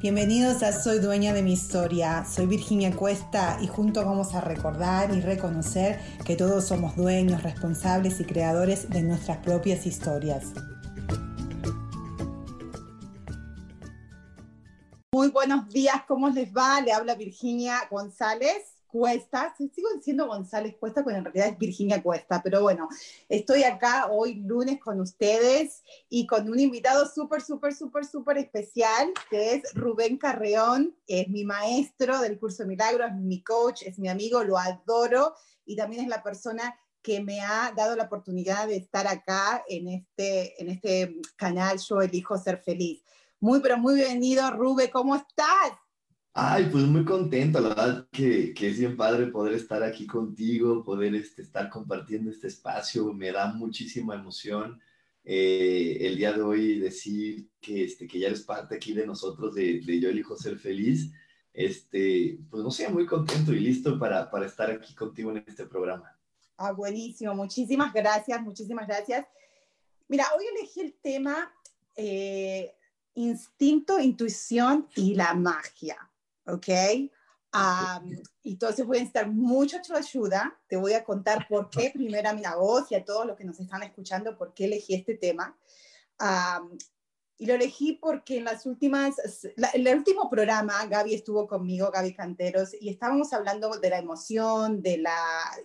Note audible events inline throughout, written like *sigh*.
Bienvenidos a Soy Dueña de mi Historia. Soy Virginia Cuesta y juntos vamos a recordar y reconocer que todos somos dueños, responsables y creadores de nuestras propias historias. Muy buenos días, ¿cómo les va? Le habla Virginia González. Cuesta, sigo diciendo González Cuesta, cuando en realidad es Virginia Cuesta, pero bueno, estoy acá hoy lunes con ustedes y con un invitado súper, súper, súper, súper especial, que es Rubén Carreón, es mi maestro del curso de milagros, mi coach, es mi amigo, lo adoro y también es la persona que me ha dado la oportunidad de estar acá en este, en este canal Yo Elijo Ser Feliz. Muy, pero muy bienvenido, Rubén, ¿cómo estás? Ay, pues muy contento, la verdad que, que, es bien padre poder estar aquí contigo, poder este, estar compartiendo este espacio, me da muchísima emoción eh, el día de hoy decir que, este, que ya eres parte aquí de nosotros, de, de, Yo elijo ser feliz, este, pues no sé, muy contento y listo para, para estar aquí contigo en este programa. Ah, buenísimo, muchísimas gracias, muchísimas gracias. Mira, hoy elegí el tema eh, instinto, intuición y la magia. ¿Ok? y entonces voy a necesitar mucha tu ayuda. Te voy a contar por qué, primero a mi voz y a todos los que nos están escuchando, por qué elegí este tema. y lo elegí porque en las últimas, en el último programa, Gaby estuvo conmigo, Gaby Canteros, y estábamos hablando de la emoción, de la,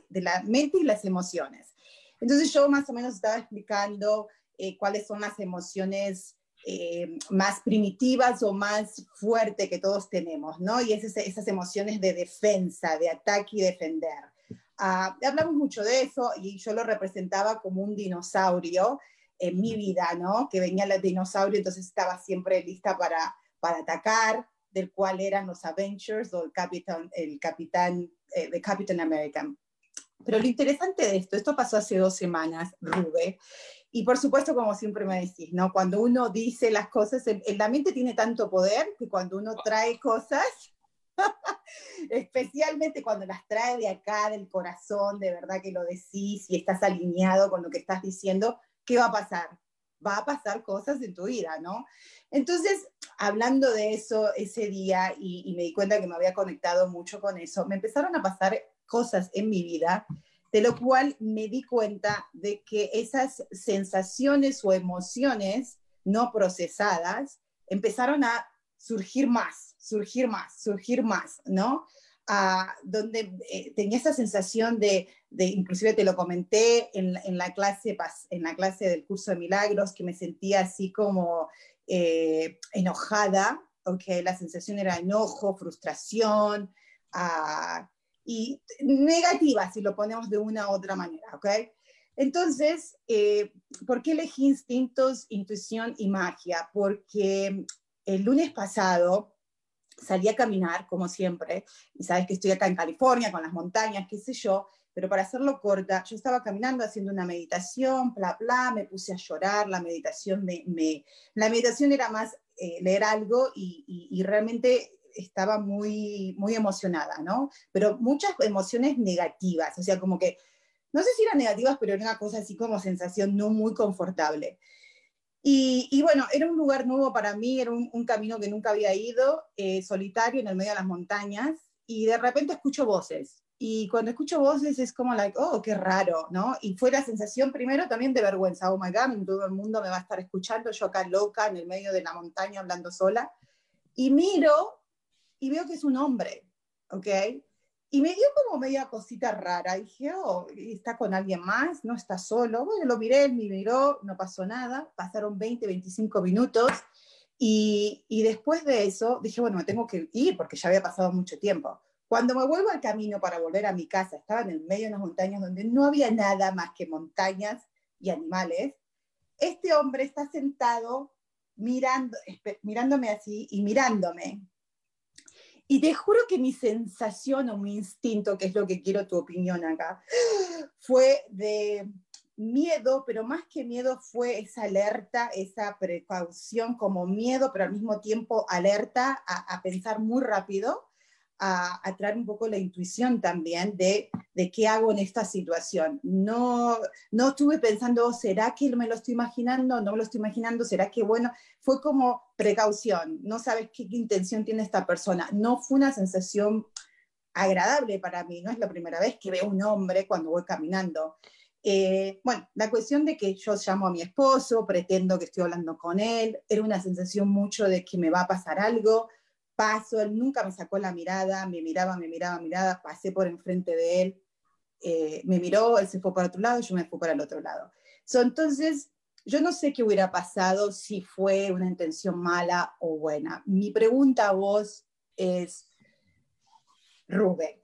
de la mente y las emociones. Entonces yo más o menos estaba explicando eh, cuáles son las emociones eh, más primitivas o más fuerte que todos tenemos, ¿no? Y es esas emociones de defensa, de ataque y defender. Uh, hablamos mucho de eso y yo lo representaba como un dinosaurio en mi vida, ¿no? Que venía el dinosaurio, entonces estaba siempre lista para, para atacar, del cual eran los Avengers o el Capitán, el Capitán, eh, de Capitán American. Pero lo interesante de esto, esto pasó hace dos semanas, Rube, y por supuesto, como siempre me decís, ¿no? Cuando uno dice las cosas, el, mente tiene tanto poder que cuando uno trae cosas, *laughs* especialmente cuando las trae de acá, del corazón, de verdad que lo decís y estás alineado con lo que estás diciendo, ¿qué va a pasar? Va a pasar cosas en tu vida, ¿no? Entonces, hablando de eso ese día y, y me di cuenta que me había conectado mucho con eso, me empezaron a pasar cosas en mi vida de lo cual me di cuenta de que esas sensaciones o emociones no procesadas empezaron a surgir más, surgir más, surgir más, ¿no? Ah, donde eh, tenía esa sensación de, de, inclusive te lo comenté en, la clase, en la clase del curso de milagros, que me sentía así como eh, enojada, ok, la sensación era enojo, frustración, uh, y negativa si lo ponemos de una u otra manera, ¿ok? Entonces, eh, ¿por qué elegí instintos, intuición y magia? Porque el lunes pasado salí a caminar, como siempre, y sabes que estoy acá en California con las montañas, qué sé yo, pero para hacerlo corta, yo estaba caminando haciendo una meditación, bla, bla, me puse a llorar, la meditación, me, la meditación era más eh, leer algo y, y realmente estaba muy, muy emocionada, ¿no? Pero muchas emociones negativas, o sea, como que, no sé si eran negativas, pero era una cosa así como sensación no muy confortable. Y, y bueno, era un lugar nuevo para mí, era un, un camino que nunca había ido, eh, solitario en el medio de las montañas, y de repente escucho voces. Y cuando escucho voces es como, like, oh, qué raro, ¿no? Y fue la sensación primero también de vergüenza, oh my God, todo el mundo me va a estar escuchando, yo acá loca en el medio de la montaña hablando sola. Y miro y veo que es un hombre, ¿ok? Y me dio como media cosita rara. Dije, oh, ¿está con alguien más? ¿No está solo? Bueno, lo miré, él me miró, no pasó nada. Pasaron 20, 25 minutos. Y, y después de eso dije, bueno, me tengo que ir porque ya había pasado mucho tiempo. Cuando me vuelvo al camino para volver a mi casa, estaba en el medio de unas montañas donde no había nada más que montañas y animales. Este hombre está sentado mirando, mirándome así y mirándome y te juro que mi sensación o mi instinto, que es lo que quiero tu opinión acá, *gasps* fue de miedo, pero más que miedo fue esa alerta, esa precaución como miedo, pero al mismo tiempo alerta a, pensar muy rápido, a, traer un poco la intuición también de, de, qué hago en esta situación. No, no estuve pensando, ¿será que me lo estoy imaginando? No me lo estoy imaginando, ¿será que bueno? Fue como precaución, no sabes qué, intención tiene esta persona. No fue una sensación agradable para mí, no es la primera vez que veo un hombre cuando voy caminando. Eh, bueno, la cuestión de que yo llamo a mi esposo, pretendo que estoy hablando con él, era una sensación mucho de que me va a pasar algo, paso, él nunca me sacó la mirada, me miraba, me miraba, mirada, pasé por enfrente de él, eh, me miró, él se fue para otro lado, yo me fui para el otro lado. So, entonces, yo no sé qué hubiera pasado si fue una intención mala o buena. Mi pregunta a vos es, Rubén,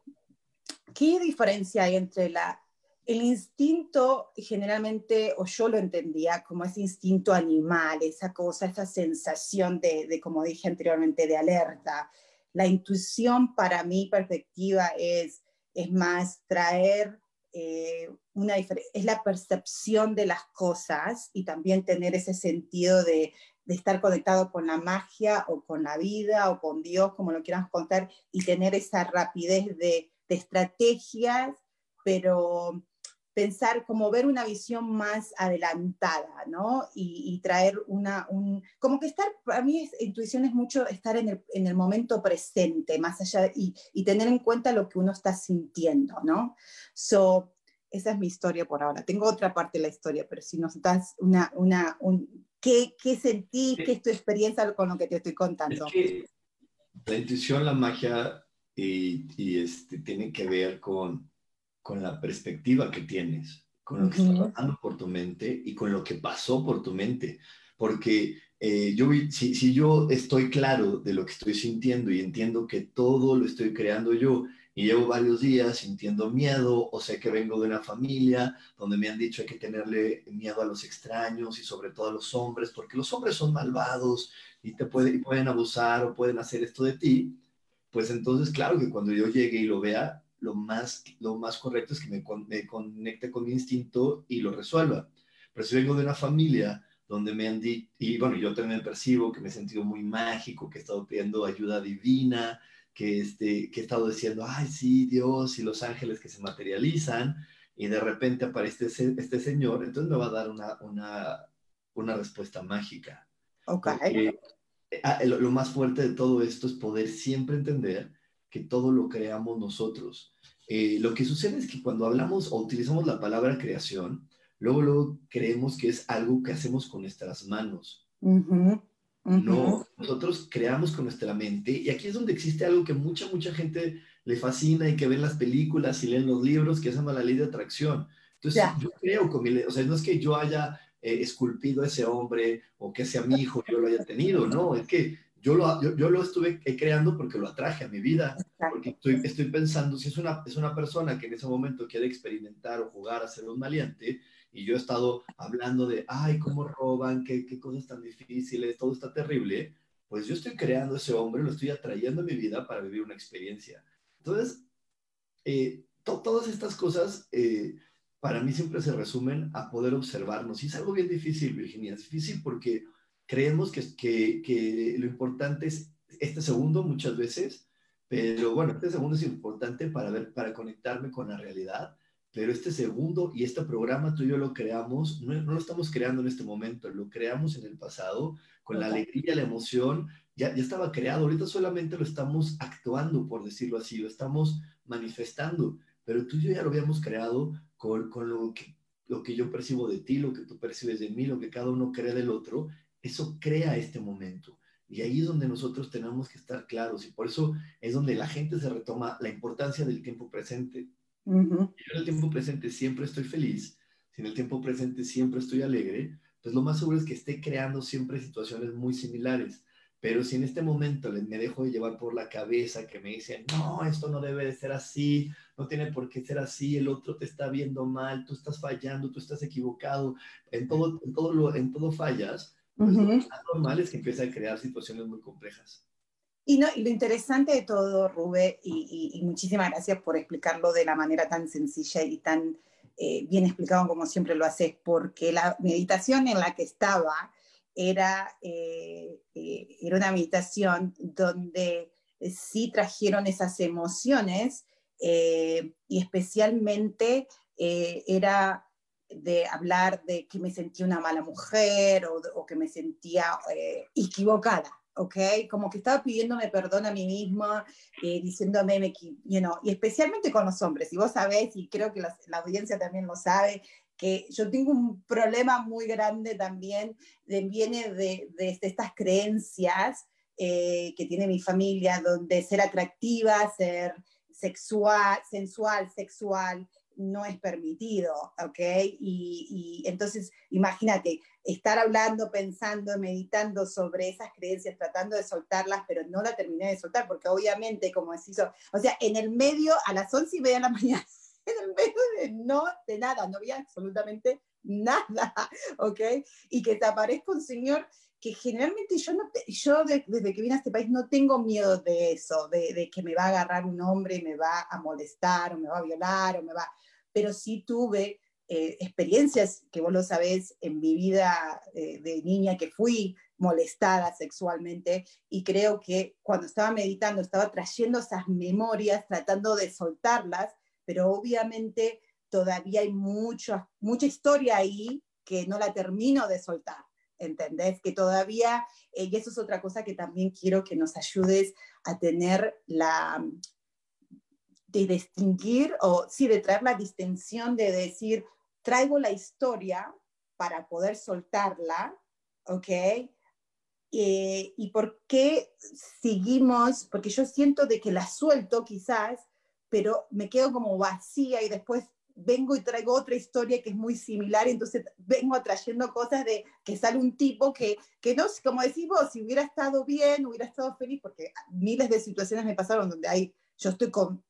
¿qué diferencia hay entre la el instinto generalmente, o yo lo entendía como ese instinto animal, esa cosa, esa sensación de, como dije anteriormente, de alerta. La intuición para mi perspectiva es, es más traer eh, una es la percepción de las cosas y también tener ese sentido de, estar conectado con la magia o con la vida o con Dios, como lo quieras contar, y tener esa rapidez de, de estrategias, pero pensar, como ver una visión más adelantada, ¿no? Y, traer una, un, como que estar, para mí es, intuición es mucho estar en el, en el momento presente, más allá, y, y, tener en cuenta lo que uno está sintiendo, ¿no? So, esa es mi historia por ahora. Tengo otra parte de la historia, pero si nos das una, una, un, ¿qué, qué sentís, qué es tu experiencia con lo que te estoy contando? Es que la intuición, la magia, y, y este, tiene que ver con con la perspectiva que tienes, con lo que está pasando por tu mente y con lo que pasó por tu mente. Porque eh, yo, si, si yo estoy claro de lo que estoy sintiendo y entiendo que todo lo estoy creando yo, y llevo varios días sintiendo miedo, o sé que vengo de una familia donde me han dicho hay que tenerle miedo a los extraños y sobre todo a los hombres, porque los hombres son malvados y te pueden, y pueden abusar o pueden hacer esto de ti, pues entonces claro que cuando yo llegue y lo vea, lo más, lo más correcto es que me, me conecte con mi instinto y lo resuelva. Pero si vengo de una familia donde me han dicho, y bueno, yo también percibo que me he sentido muy mágico, que he estado pidiendo ayuda divina, que, este, que he estado diciendo, ay, sí, Dios y los ángeles que se materializan, y de repente aparece este, este señor, entonces me va a dar una, una, una respuesta mágica. Ok. Ah, lo, lo, más fuerte de todo esto es poder siempre entender que todo lo creamos nosotros. Eh, lo que sucede es que cuando hablamos o utilizamos la palabra creación, luego, luego creemos que es algo que hacemos con nuestras manos. No, nosotros creamos con nuestra mente y aquí es donde existe algo que mucha, mucha gente le fascina y que ven las películas y leen los libros que se llama la ley de atracción. Entonces, yo creo con mi, o sea, no es que yo haya eh, esculpido a ese hombre o que sea mi hijo yo lo haya tenido, no, es que yo lo, yo, lo estuve creando porque lo atraje a mi vida, porque estoy, estoy pensando, si es una, es una persona que en ese momento quiere experimentar o jugar a ser un maleante, y yo he estado hablando de, ay, cómo roban, qué, qué cosas tan difíciles, todo está terrible, pues yo estoy creando ese hombre, lo estoy atrayendo a mi vida para vivir una experiencia. Entonces, eh, todas estas cosas eh, para mí siempre se resumen a poder observarnos. Y es algo bien difícil, Virginia, es difícil porque creemos que, que, que, lo importante es este segundo muchas veces, pero bueno, este segundo es importante para ver, para conectarme con la realidad, pero este segundo y este programa tú y yo lo creamos, no, no lo estamos creando en este momento, lo creamos en el pasado, con la alegría, la emoción, ya, ya estaba creado, ahorita solamente lo estamos actuando, por decirlo así, lo estamos manifestando, pero tú y yo ya lo habíamos creado con, con lo, que, lo que yo percibo de ti, lo que tú percibes de mí, lo que cada uno cree del otro, eso crea este momento. Y ahí es donde nosotros tenemos que estar claros y por eso es donde la gente se retoma la importancia del tiempo presente. Yo en el tiempo presente siempre estoy feliz, si en el tiempo presente siempre estoy alegre, pues lo más seguro es que esté creando siempre situaciones muy similares. Pero si en este momento me dejo de llevar por la cabeza que me dicen, no, esto no debe de ser así, no tiene por qué ser así, el otro te está viendo mal, tú estás fallando, tú estás equivocado, en todo, en todo, lo, en todo fallas, pues lo normal es que empiece a crear situaciones muy complejas. Y, no, y lo interesante de todo, Rubén, y, y, muchísimas gracias por explicarlo de la manera tan sencilla y tan eh, bien explicado como siempre lo haces, porque la meditación en la que estaba era, eh, eh, era una meditación donde sí trajeron esas emociones y especialmente era de hablar de que me sentía una mala mujer o, o que me sentía equivocada. ¿ok? Como que estaba pidiéndome perdón a mí misma, eh, diciéndome, me, you know, y especialmente con los hombres, y vos sabés, y creo que la audiencia también lo sabe, que yo tengo un problema muy grande también, de, viene de, de, estas creencias eh, que tiene mi familia, donde ser atractiva, ser sexual, sensual, sexual, no es permitido, ¿ok? Y, entonces, imagínate, estar hablando, pensando, meditando sobre esas creencias, tratando de soltarlas, pero no la terminé de soltar, porque obviamente, como decís, o sea, en el medio, a las once y media de la *laughs* mañana, en el medio de no, de nada, no había absolutamente nada, *laughs* ¿ok? Y que te aparezca un señor que generalmente yo, no yo desde que vine a este país no tengo miedo de eso, de, de, que me va a agarrar un hombre y me va a molestar o me va a violar o me va, pero sí tuve eh, experiencias que vos lo sabés en mi vida eh, de niña que fui molestada sexualmente y creo que cuando estaba meditando estaba trayendo esas memorias, tratando de soltarlas, pero obviamente todavía hay mucha mucha historia ahí que no la termino de soltar. ¿Entendés? Que todavía, eh, y eso es otra cosa que también quiero que nos ayudes a tener la, de distinguir o sí, de traer la distinción de decir, traigo la historia para poder soltarla, ¿ok? Eh, y por qué seguimos, porque yo siento de que la suelto quizás, pero me quedo como vacía y después vengo y traigo otra historia que es muy similar, y entonces vengo atrayendo cosas de que sale un tipo que, que no, como decís vos, si hubiera estado bien, hubiera estado feliz, porque miles de situaciones me pasaron donde hay, yo estoy con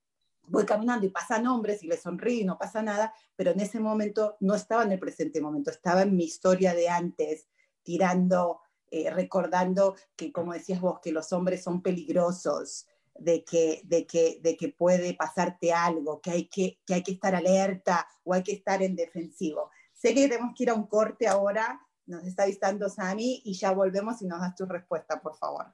voy caminando y pasan hombres y les sonrío y no pasa nada, pero en ese momento no estaba en el presente momento, estaba en mi historia de antes, tirando, eh, recordando que, como decías vos, que los hombres son peligrosos, de que, de que, de que puede pasarte algo, que hay que, que hay que estar alerta o hay que estar en defensivo. Sé que tenemos que ir a un corte ahora, nos está avisando Sami y ya volvemos y nos das tu respuesta, por favor.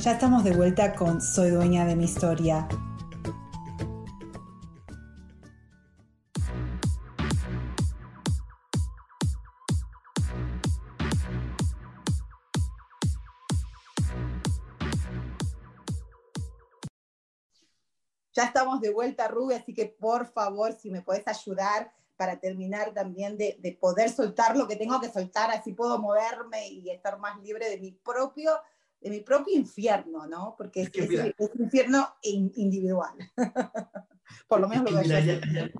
Ya estamos de vuelta con Soy dueña de mi historia. Ya estamos de vuelta, Ruby, así que por favor, si me puedes ayudar para terminar también de, de, poder soltar lo que tengo que soltar, así puedo moverme y estar más libre de mi propio, de mi propio infierno, ¿no? Porque es, es, es, un infierno individual. *laughs* Por lo menos lo que hay, hay,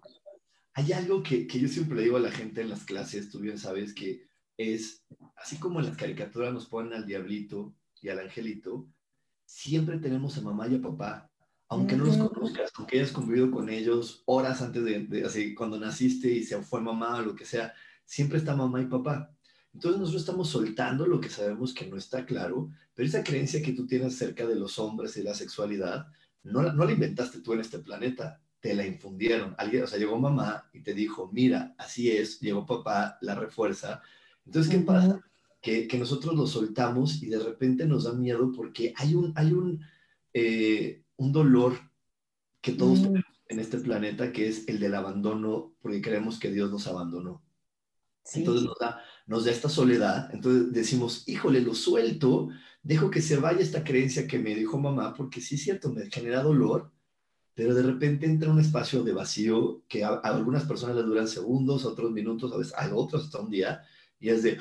hay, algo que, que, yo siempre le digo a la gente en las clases, tú bien sabes, que es, así como en las caricaturas nos ponen al diablito y al angelito, siempre tenemos a mamá y a papá aunque no los conozcas, aunque hayas convivido con ellos horas antes de, así, cuando naciste y se fue mamá o lo que sea, siempre está mamá y papá. Entonces nosotros estamos soltando lo que sabemos que no está claro, pero esa creencia que tú tienes acerca de los hombres y la sexualidad, no la, no la inventaste tú en este planeta, te la infundieron. Alguien, o sea, llegó mamá y te dijo, mira, así es, llegó papá, la refuerza. Entonces, ¿qué pasa? Que, que, nosotros lo soltamos y de repente nos da miedo porque hay un, hay un, eh, un dolor que todos mm. tenemos en este planeta, que es el del abandono, porque creemos que Dios nos abandonó. Entonces nos da, nos da esta soledad, entonces decimos, híjole, lo suelto, dejo que se vaya esta creencia que me dijo mamá, porque sí es cierto, me genera dolor, pero de repente entra un espacio de vacío que a, algunas personas les duran segundos, a otros minutos, a veces a otros hasta un día, y es de,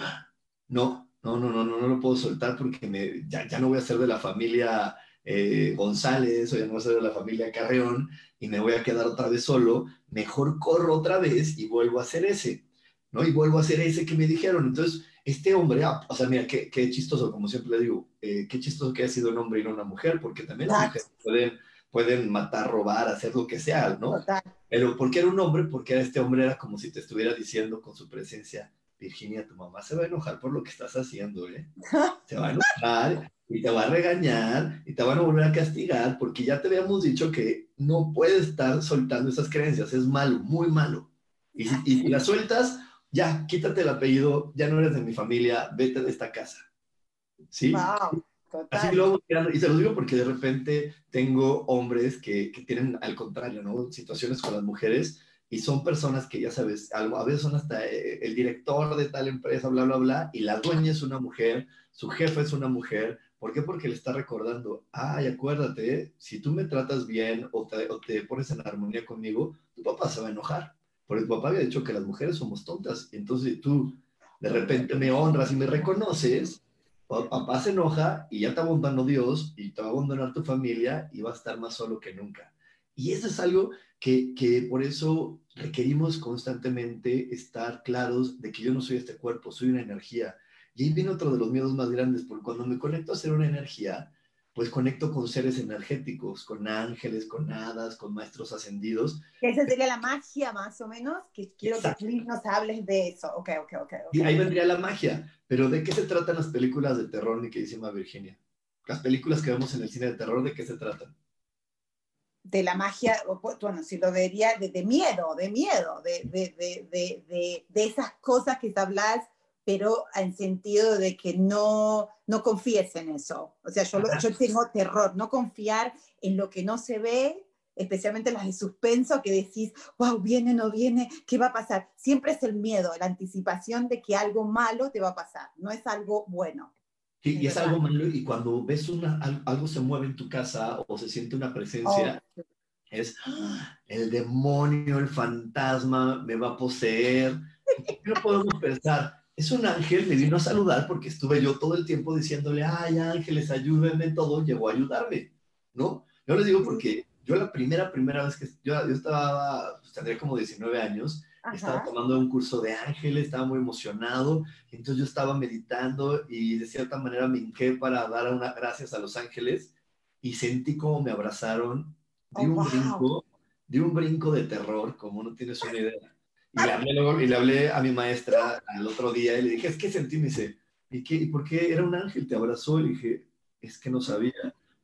no, no, no, no, no, no lo puedo soltar porque me, ya, ya no voy a ser de la familia eh, González o ya no voy a ser de la familia Carreón y me voy a quedar otra vez solo, mejor corro otra vez y vuelvo a hacer ese, ¿no? Y vuelvo a hacer ese que me dijeron. Entonces, este hombre, ah, o sea, mira, qué, qué, chistoso, como siempre le digo, eh, qué chistoso que haya sido un hombre y no una mujer, porque también las mujeres pueden, pueden matar, robar, hacer lo que sea, ¿no? Pero ¿por qué era un hombre? Porque este hombre era como si te estuviera diciendo con su presencia, Virginia, tu mamá se va a enojar por lo que estás haciendo, ¿eh? *laughs* Se va a enojar y te va a regañar y te van a volver a castigar porque ya te habíamos dicho que no puedes estar soltando esas creencias, es malo, muy malo. Y y si las sueltas, ya, quítate el apellido, ya no eres de mi familia, vete de esta casa. ¿Sí? Wow, Así luego, y se los digo porque de repente tengo hombres que, que tienen al contrario, ¿no? Situaciones con las mujeres y son personas que ya sabes, a veces son hasta eh, el director de tal empresa, bla, bla, bla, y la dueña es una mujer, su jefe es una mujer, ¿Por qué? Porque le está recordando, ay, acuérdate, si tú me tratas bien o te, pones en armonía conmigo, tu papá se va a enojar. Porque papá había dicho que las mujeres somos tontas. Entonces tú de repente me honras y me reconoces, papá se enoja y ya te abandonó Dios y te va a abandonar tu familia y va a estar más solo que nunca. Y eso es algo que, que por eso requerimos constantemente estar claros de que yo no soy este cuerpo, soy una energía y ahí viene otro de los miedos más grandes, porque cuando me conecto a ser una energía, pues conecto con seres energéticos, con ángeles, con hadas, con maestros ascendidos. Esa sería la magia, más o menos, que quiero Exacto. que nos hables de eso. Ok, ok, ok. okay. Y ahí vendría la magia. Pero ¿de qué se tratan las películas de terror, mi queridísima Virginia? Las películas que vemos en el cine de terror, ¿de qué se tratan? De la magia, bueno, si lo vería, de, de miedo, de miedo, de, de, de, de esas cosas que te hablas pero en sentido de que no, no confíes en eso. O sea, yo, yo tengo terror, no confiar en lo que no se ve, especialmente las de suspenso, que decís, wow, viene, no viene, ¿qué va a pasar? Siempre es el miedo, la anticipación de que algo malo te va a pasar, no es algo bueno. Sí, y es algo malo, y cuando ves una, algo se mueve en tu casa o se siente una presencia, oh. es ¡ah! el demonio, el fantasma me va a poseer. No podemos pensar, es un ángel, me vino a saludar porque estuve yo todo el tiempo diciéndole, ay ángeles, ayúdenme, todo, llegó a ayudarme, ¿no? Yo les digo porque yo la primera, primera vez que yo, yo estaba, pues, tendría como 19 años, Ajá. estaba tomando un curso de ángeles, estaba muy emocionado, entonces yo estaba meditando y de cierta manera me hinqué para dar una gracias a los ángeles y sentí como me abrazaron de oh, un wow. brinco, de un brinco de terror, como no tienes una idea. Y le, hablé luego, y le hablé a mi maestra al otro día y le dije, es que sentí, me dice, ¿y, qué, ¿y por qué era un ángel? Te abrazó y le dije, es que no sabía,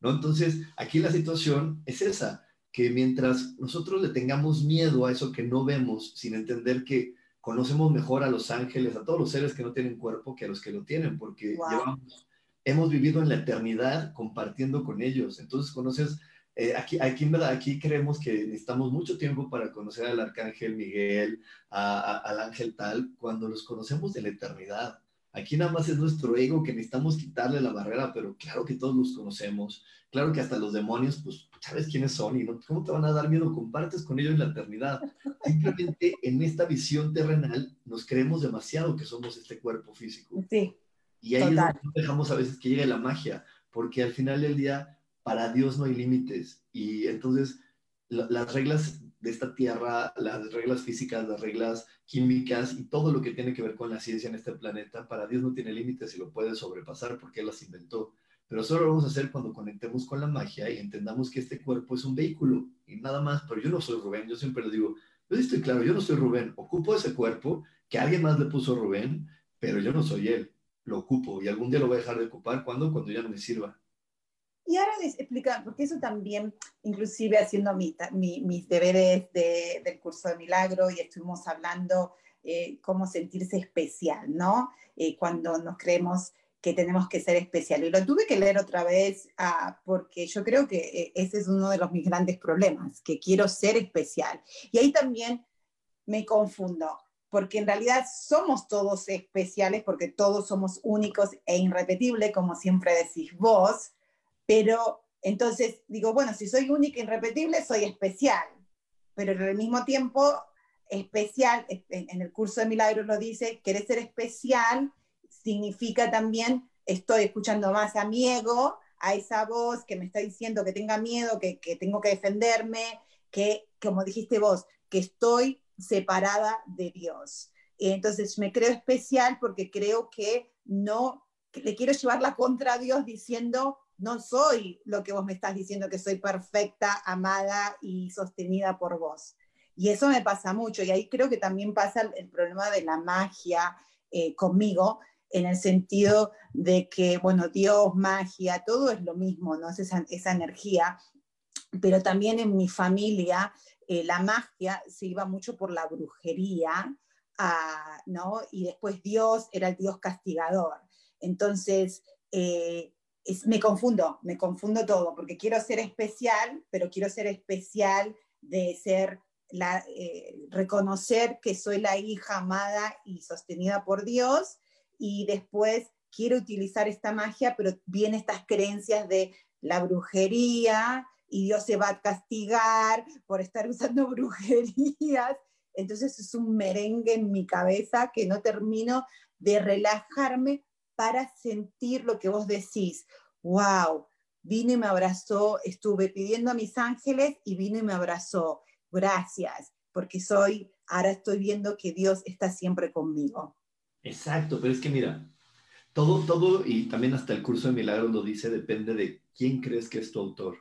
¿no? Entonces, aquí la situación es esa, que mientras nosotros le tengamos miedo a eso que no vemos, sin entender que conocemos mejor a los ángeles, a todos los seres que no tienen cuerpo que a los que lo tienen, porque wow. llevamos, hemos vivido en la eternidad compartiendo con ellos. Entonces conoces eh, aquí, aquí, en verdad, aquí creemos que necesitamos mucho tiempo para conocer al arcángel Miguel, a, a, al ángel tal, cuando los conocemos de la eternidad. Aquí nada más es nuestro ego que necesitamos quitarle la barrera, pero claro que todos los conocemos. Claro que hasta los demonios, pues, sabes quiénes son y no, cómo te van a dar miedo. Compartes con ellos en la eternidad. Simplemente *laughs* en esta visión terrenal nos creemos demasiado que somos este cuerpo físico. Sí. Y ahí es donde dejamos a veces que llegue la magia, porque al final del día, para Dios no hay límites. Y entonces, las reglas de esta tierra, las reglas físicas, las reglas químicas y todo lo que tiene que ver con la ciencia en este planeta, para Dios no tiene límites y lo puede sobrepasar porque Él las inventó. Pero solo lo vamos a hacer cuando conectemos con la magia y entendamos que este cuerpo es un vehículo y nada más. Pero yo no soy Rubén, yo siempre lo digo, yo estoy claro, yo no soy Rubén, ocupo ese cuerpo que alguien más le puso Rubén, pero yo no soy él, lo ocupo y algún día lo voy a dejar de ocupar cuando cuando ya no me sirva. Y ahora les explica, porque eso también, inclusive haciendo mi, mis deberes de, del curso de milagro y estuvimos hablando eh, cómo sentirse especial, ¿no? Eh, cuando nos creemos que tenemos que ser especial. Y lo tuve que leer otra vez ah, porque yo creo que eh, ese es uno de los mis grandes problemas, que quiero ser especial. Y ahí también me confundo, porque en realidad somos todos especiales, porque todos somos únicos e irrepetibles, como siempre decís vos, pero entonces digo, bueno, si soy única e irrepetible, soy especial, pero al mismo tiempo, especial, en el curso de milagros lo dice, querer ser especial significa también, estoy escuchando más a mi ego, a esa voz que me está diciendo que tenga miedo, que, que tengo que defenderme, que, como dijiste vos, que estoy separada de Dios. Entonces me creo especial porque creo que no, le quiero llevar la contra a Dios diciendo, no soy lo que vos me estás diciendo, que soy perfecta, amada y sostenida por vos. Y eso me pasa mucho, y ahí creo que también pasa el, problema de la magia eh, conmigo, en el sentido de que, bueno, Dios, magia, todo es lo mismo, ¿no? Es esa, esa energía, pero también en mi familia eh, la magia se iba mucho por la brujería, ah, ¿no? Y después Dios era el Dios castigador. Entonces, eh, me confundo, me confundo todo, porque quiero ser especial, pero quiero ser especial de ser la, eh, reconocer que soy la hija amada y sostenida por Dios, y después quiero utilizar esta magia, pero vienen estas creencias de la brujería y Dios se va a castigar por estar usando *laughs* brujerías. Entonces es un merengue en mi cabeza que no termino de relajarme para sentir lo que vos decís. ¡Wow! Vino y me abrazó, estuve pidiendo a mis ángeles y vino y me abrazó. Gracias, porque soy, ahora estoy viendo que Dios está siempre conmigo. Exacto, pero es que mira, todo, todo, y también hasta el curso de milagros lo dice, depende de quién crees que es tu autor.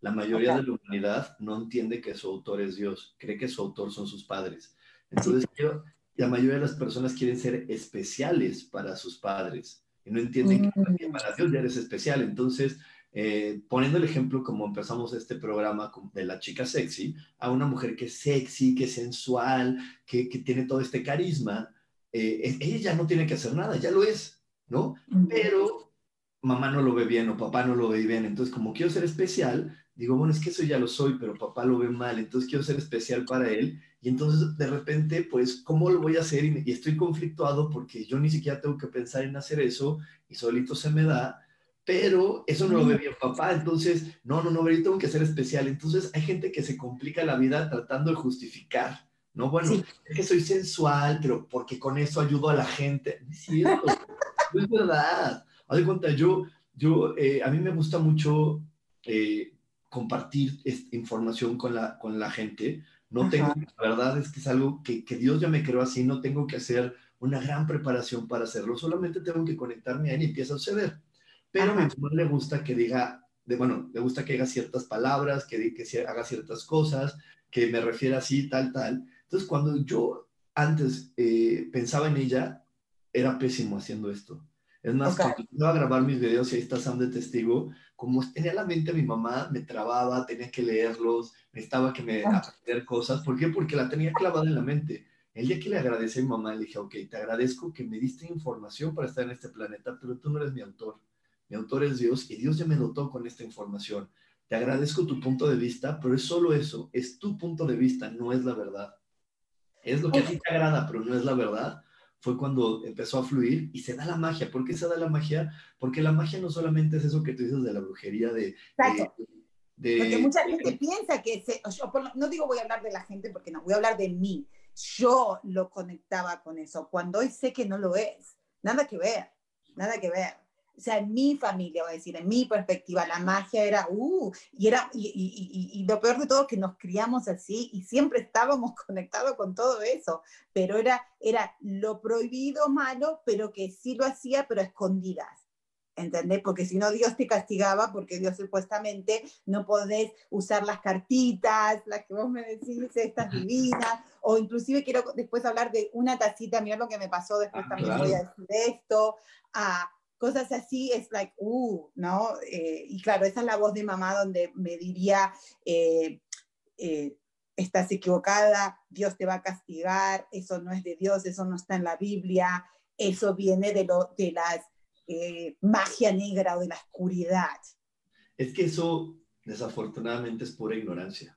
La mayoría de la humanidad no entiende que su autor es Dios, cree que su autor son sus padres. Entonces, la mayoría de las personas quieren ser especiales para sus padres y no entienden que mm. para Dios ya eres especial. Entonces, eh, poniendo el ejemplo como empezamos este programa de la chica sexy, a una mujer que es sexy, que es sensual, que, que tiene todo este carisma, eh, ella ya no tiene que hacer nada, ya lo es, ¿no? Pero mamá no lo ve bien o papá no lo ve bien, entonces como quiero ser especial, digo, bueno, es que eso ya lo soy, pero papá lo ve mal, entonces quiero ser especial para él y entonces de repente, pues, ¿cómo lo voy a hacer? Y, estoy conflictuado porque yo ni siquiera tengo que pensar en hacer eso y solito se me da, pero eso no lo ve bien papá, entonces, no, no, no, yo tengo que ser especial. Entonces hay gente que se complica la vida tratando de justificar, ¿no? Bueno, es que soy sensual, pero porque con eso ayudo a la gente. Es cierto, *laughs* no es verdad. Haz de cuenta, yo, yo, eh, a mí me gusta mucho eh, compartir esta información con la, con la gente, no tengo, la verdad es que es algo que, que, Dios ya me creó así, no tengo que hacer una gran preparación para hacerlo, solamente tengo que conectarme a él y empieza a suceder. Pero a mi mamá le gusta que diga, de, bueno, le gusta que haga ciertas palabras, que, que haga ciertas cosas, que me refiera así, tal, tal. Entonces, cuando yo antes eh, pensaba en ella, era pésimo haciendo esto. Es más, cuando iba a grabar mis videos, y ahí está Sam de testigo, como tenía la mente a mi mamá, me trababa, tenía que leerlos, necesitaba que me aprender cosas. ¿Por qué? Porque la tenía clavada en la mente. El día que le agradecí a mi mamá, le dije, ok, te agradezco que me diste información para estar en este planeta, pero tú no eres mi autor. Mi autor es Dios y Dios ya me dotó con esta información. Te agradezco tu punto de vista, pero es solo eso, es tu punto de vista, no es la verdad. Es lo que a ti te agrada, pero no es la verdad. Fue cuando empezó a fluir y se da la magia. ¿Por qué se da la magia? Porque la magia no solamente es eso que tú dices de la brujería, de... porque mucha gente piensa que, no digo voy a hablar de la gente porque no, voy a hablar de mí. Yo lo conectaba con eso, cuando hoy sé que no lo es. Nada que ver, nada que ver o sea, en mi familia, voy a decir, en mi perspectiva, la magia era, uh, y era, y, y, y, lo peor de todo, que nos criamos así y siempre estábamos *laughs* conectados con todo eso, pero era, era lo prohibido malo, pero que sí lo hacía, pero a escondidas. ¿Entendés? Porque si no, Dios te castigaba, porque Dios supuestamente no podés usar las cartitas, las que vos me decís, estas divinas, o inclusive quiero después hablar de una tacita, mira lo que me pasó, después ah, también voy a decir esto, a cosas así, es like, uh, ¿no? Eh, y claro, esa es la voz de mamá donde me diría, eh, eh, estás equivocada, Dios te va a castigar, eso no es de Dios, eso no está en la Biblia, eso viene de, lo, de la magia negra o de la oscuridad. Es que eso, desafortunadamente, es pura ignorancia.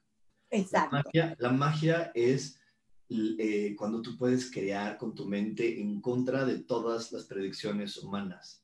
Exacto. La magia, la magia es cuando tú puedes crear con tu mente en contra de todas las predicciones humanas.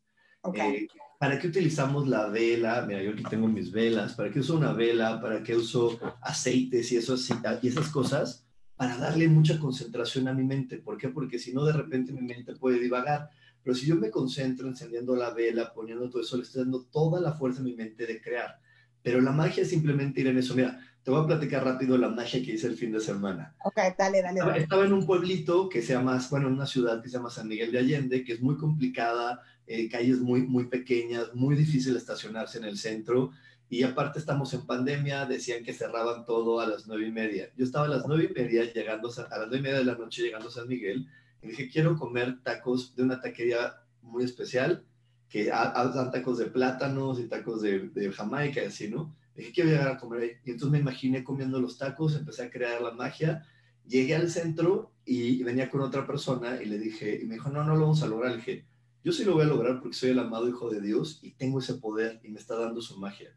Eh, ¿Para qué utilizamos la vela? Mira, yo aquí tengo mis velas. ¿Para qué uso una vela? ¿Para qué uso aceites y, eso, y esas cosas? Para darle mucha concentración a mi mente. ¿Por qué? Porque si no, de repente mi mente puede divagar. Pero si yo me concentro encendiendo la vela, poniendo todo eso, le estoy dando toda la fuerza a mi mente de crear. Pero la magia es simplemente ir en eso. Mira, te voy a platicar rápido la magia que hice el fin de semana. Ok, dale, dale. dale. Estaba en un pueblito que se llama, bueno, en una ciudad que se llama San Miguel de Allende, que es muy complicada, eh, calles muy, muy pequeñas, muy difícil estacionarse en el centro. Y aparte estamos en pandemia, decían que cerraban todo a las nueve y media. Yo estaba a las nueve y media llegando, a las nueve y media de la noche llegando a San Miguel y dije, quiero comer tacos de una taquería muy especial, que dan tacos de plátanos y tacos de, de Jamaica y así, ¿no? Dije, quiero llegar a comer ahí. Y entonces me imaginé comiendo los tacos, empecé a crear la magia. Llegué al centro y venía con otra persona y le dije, y me dijo, no, no lo vamos a lograr. Le dije, yo sí lo voy a lograr porque soy el amado hijo de Dios y tengo ese poder y me está dando su magia.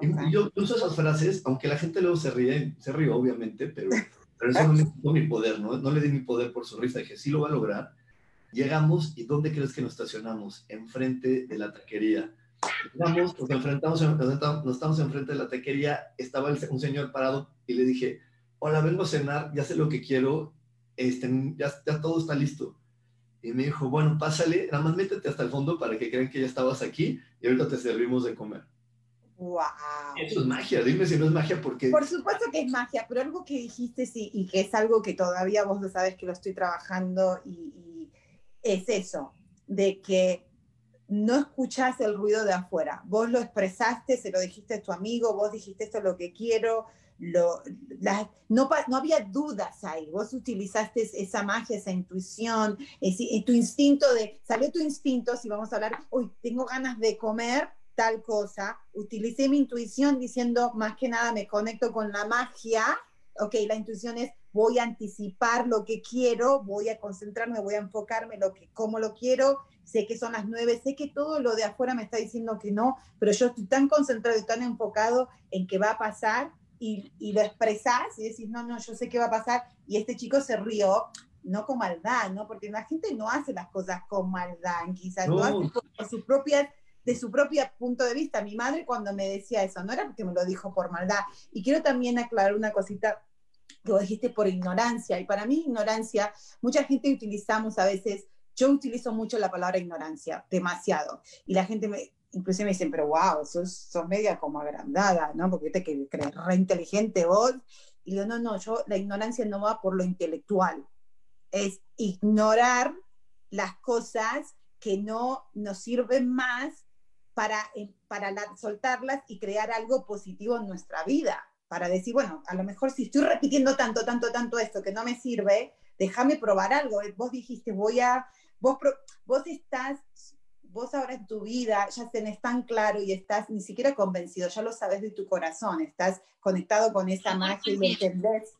Y yo uso esas frases, aunque la gente luego se ríe, se ríe obviamente, pero, pero eso no me quitó mi poder, ¿no? No le di mi poder por su risa, dije, sí lo va a lograr. Llegamos y ¿dónde crees que nos estacionamos? Enfrente de la taquería. Llegamos, nos enfrentamos, nos estamos enfrente de la taquería, estaba un señor parado y le dije, hola, vengo a cenar, ya sé lo que quiero, este, ya, ya todo está listo y me dijo, bueno, pásale, nada más métete hasta el fondo para que crean que ya estabas aquí y ahorita te servimos de comer. ¡Wow! Eso es magia, dime si no es magia porque... Por supuesto que es magia, pero algo que dijiste sí, y que es algo que todavía vos lo sabes que lo estoy trabajando y, y es eso, de que no escuchas el ruido de afuera. Vos lo expresaste, se lo dijiste a tu amigo, vos dijiste esto es lo que quiero, no, no, había dudas ahí. Vos utilizaste esa magia, esa intuición, ese, tu instinto de, salió tu instinto, si vamos a hablar, hoy tengo ganas de comer tal cosa, utilicé mi intuición diciendo, más que nada me conecto con la magia, ok, la intuición es, voy a anticipar lo que quiero, voy a concentrarme, voy a enfocarme lo que, cómo lo quiero, sé que son las nueve, sé que todo lo de afuera me está diciendo que no, pero yo estoy tan concentrado y tan enfocado en que va a pasar y, lo expresás y decís, no, no, yo sé qué va a pasar. Y este chico se rió, no con maldad, ¿no? Porque la gente no hace las cosas con maldad, quizás, no, hace por sus propias de su propio punto de vista. Mi madre cuando me decía eso, no era porque me lo dijo por maldad. Y quiero también aclarar una cosita que vos dijiste por ignorancia. Y para mí ignorancia, mucha gente utilizamos a veces, yo utilizo mucho la palabra ignorancia, demasiado. Y la gente me, inclusive me dicen, pero wow, sos, sos media como agrandada, ¿no? Porque te crees re inteligente vos. Y digo, no, no, yo, la ignorancia no va por lo intelectual, es ignorar las cosas que no nos sirven más para, eh, para soltarlas y crear algo positivo en nuestra vida. Para decir, bueno, a lo mejor si estoy repitiendo tanto, tanto, tanto esto que no me sirve, déjame probar algo. Vos dijiste, voy a, vos, vos estás vos ahora en tu vida ya tenés tan claro y estás ni siquiera convencido, ya lo sabes de tu corazón, estás conectado con esa magia y entendés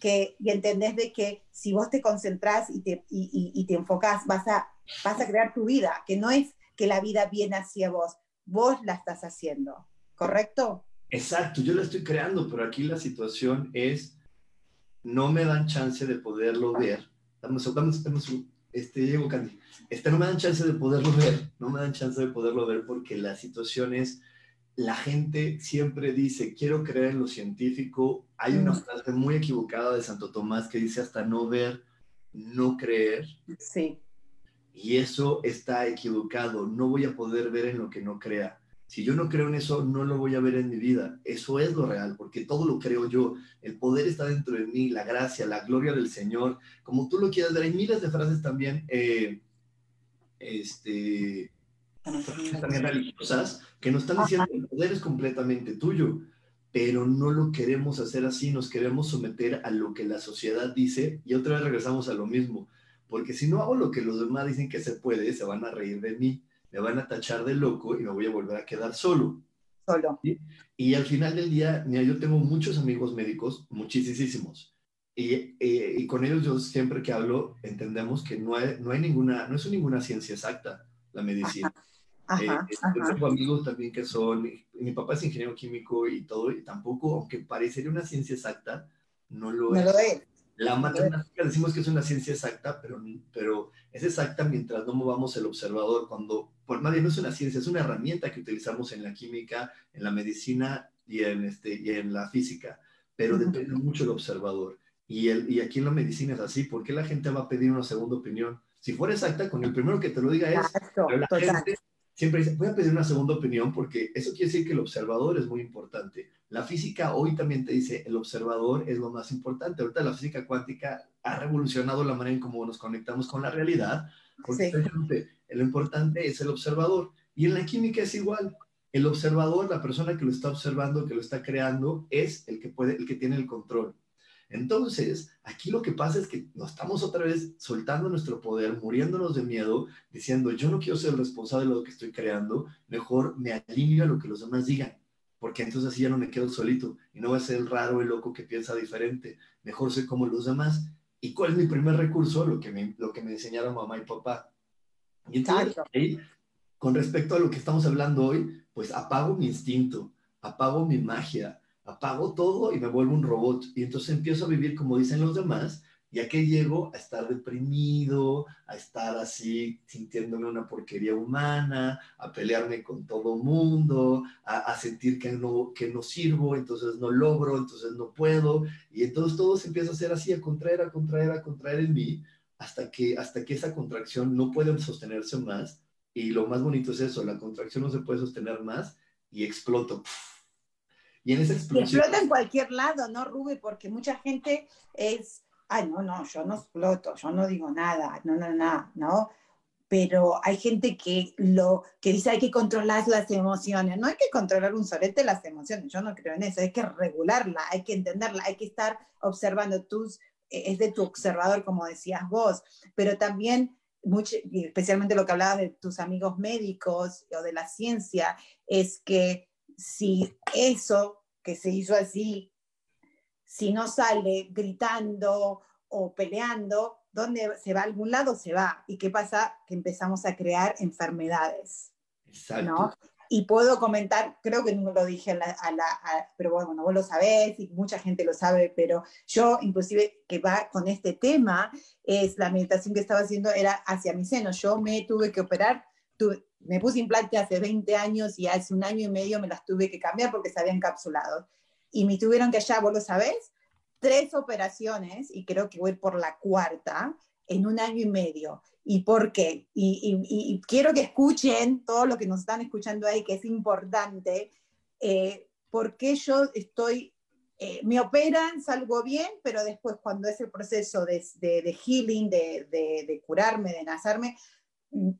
que, y entendés de que si vos te concentrás y te, y, y, te enfocás, vas a, vas a crear tu vida, que no es que la vida viene hacia vos, vos la estás haciendo, ¿correcto? Exacto, yo la estoy creando, pero aquí la situación es, no me dan chance de poderlo ver. Damos, damos, damos este, llego, Candy. Este, no me dan chance de poderlo ver, no me dan chance de poderlo ver porque la situación es, la gente siempre dice, quiero creer en lo científico. Hay una frase muy equivocada de Santo Tomás que dice hasta no ver, no creer. Sí. Y eso está equivocado. No voy a poder ver en lo que no crea. Si yo no creo en eso, no lo voy a ver en mi vida. Eso es lo real, porque todo lo creo yo. El poder está dentro de mí, la gracia, la gloria del Señor. Como tú lo quieras ver, hay miles de frases también, eh, este, también religiosas, que nos están diciendo que el poder es completamente tuyo, pero no lo queremos hacer así, nos queremos someter a lo que la sociedad dice y otra vez regresamos a lo mismo, porque si no hago lo que los demás dicen que se puede, se van a reír de mí me van a tachar de loco y me voy a volver a quedar solo. Solo. Y al final del día, mira, yo tengo muchos amigos médicos, muchísimos. Y, eh, y, con ellos yo siempre que hablo entendemos que no hay, no hay ninguna, no es ninguna ciencia exacta la medicina. Ajá, eh, tengo amigos también que son, mi papá es ingeniero químico y todo, y tampoco, aunque parecería una ciencia exacta, no lo no es. Lo es. La matemática decimos que es una ciencia exacta, pero, pero es exacta mientras no movamos el observador. Cuando, por nadie no es una ciencia, es una herramienta que utilizamos en la química, en la medicina y en, este, y en la física, pero depende mucho del observador. Y, el, y aquí en la medicina es así. ¿Por qué la gente va a pedir una segunda opinión? Si fuera exacta, con el primero que te lo diga es, Exacto, la gente siempre dice, voy a pedir una segunda opinión porque eso quiere decir que el observador es muy importante. La física hoy también te dice, el observador es lo más importante. Ahorita la física cuántica ha revolucionado la manera en cómo nos conectamos con la realidad, porque sí. lo importante es el observador. Y en la química es igual. El observador, la persona que lo está observando, que lo está creando, es el que puede, el que tiene el control. Entonces, aquí lo que pasa es que nos estamos otra vez soltando nuestro poder, muriéndonos de miedo, diciendo, yo no quiero ser el responsable de lo que estoy creando, mejor me alineo a lo que los demás digan porque entonces así ya no me quedo solito y no voy a ser el raro, el loco que piensa diferente, mejor soy como los demás. ¿Y cuál es mi primer recurso? Lo que me, lo que me enseñaron mamá y papá. Y entonces, ahí, con respecto a lo que estamos hablando hoy, pues apago mi instinto, apago mi magia, apago todo y me vuelvo un robot. Y entonces empiezo a vivir como dicen los demás ya que llego a estar deprimido, a estar así sintiéndome una porquería humana, a pelearme con todo mundo, a, sentir que no, que no sirvo, entonces no logro, entonces no puedo, y entonces todo se empieza a hacer así, a contraer, a contraer, a contraer en mí, hasta que, hasta que esa contracción no puede sostenerse más, y lo más bonito es eso, la contracción no se puede sostener más, y exploto. Y en esa explosión... explota en cualquier lado, ¿no, Rube? Porque mucha gente es ay, no, no, yo no exploto, yo no digo nada, no, no, no, no. Pero hay gente que, lo, que dice hay que controlar las emociones. No hay que controlar un solete las emociones, yo no creo en eso, hay que regularla, hay que entenderla, hay que estar observando tus, e, es de tu observador, como decías vos, pero también mucho, especialmente lo que hablabas de tus amigos médicos o de la ciencia, es que si eso que se hizo así si no sale gritando o peleando, ¿dónde se va a algún lado? Se va. ¿Y qué pasa? Que empezamos a crear enfermedades. Exacto. Y puedo comentar, creo que no lo dije a la, pero bueno, vos lo sabés y mucha gente lo sabe, pero yo inclusive que va con este tema, es la meditación que estaba haciendo era hacia mi seno. Yo me tuve que operar, me puse implante hace 20 años y hace un año y medio me las tuve que cambiar porque se habían encapsulado y me tuvieron que allá, vos lo sabés, tres operaciones y creo que voy por la cuarta en un año y medio. ¿Y por qué? Y, quiero que escuchen todo lo que nos están escuchando ahí, que es importante, eh, porque yo estoy, eh, me operan, salgo bien, pero después cuando es el proceso de, de, healing, de, de, curarme, de nacerme,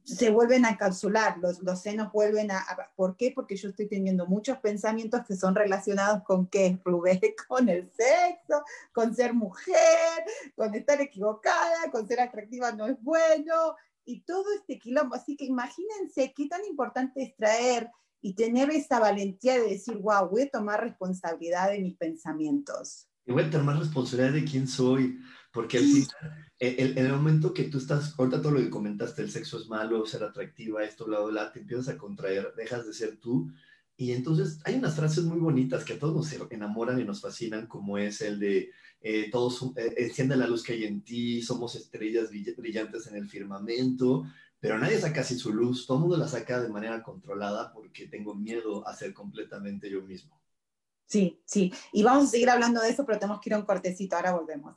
se vuelven a encapsular, los, los senos vuelven a, ¿Por qué? Porque yo estoy teniendo muchos pensamientos que son relacionados con qué, Rubén, *laughs* con el sexo, con ser mujer, con estar equivocada, con ser atractiva no es bueno, y todo este quilombo. Así que imagínense qué tan importante es traer y tener esa valentía de decir, wow, voy a tomar responsabilidad de mis pensamientos. Y voy a tomar responsabilidad de quién soy, porque al final en el momento que tú estás, ahorita todo lo que comentaste, el sexo es malo, ser atractiva, esto, bla, bla, te empiezas a contraer, dejas de ser tú, Y entonces hay unas frases muy bonitas que a todos nos enamoran y nos fascinan, como es el de eh, todos eh, enciende la luz que hay en ti, somos estrellas brillantes en el firmamento, pero nadie saca así su luz, todo el mundo la saca de manera controlada porque tengo miedo a ser completamente yo mismo. Sí, sí, y vamos a seguir hablando de eso, pero tenemos que ir a un cortecito, ahora volvemos.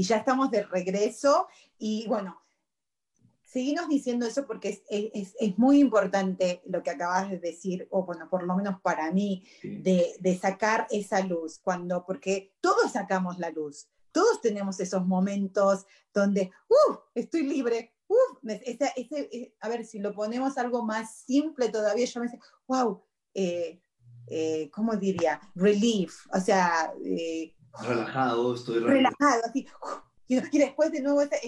y ya estamos de regreso y bueno, seguimos diciendo eso porque es, muy importante lo que acabas de decir, o bueno, por lo menos para mí, de, sacar esa luz, cuando, porque todos sacamos la luz, todos tenemos esos momentos donde, ¡uh! Estoy libre, ¡uh! Eh, a ver, si lo ponemos algo más simple todavía, yo me dice, wow, eh, eh, ¿cómo diría? Relief, o sea, relajado, estoy relajado, así. *laughs* Y, después de nuevo ese,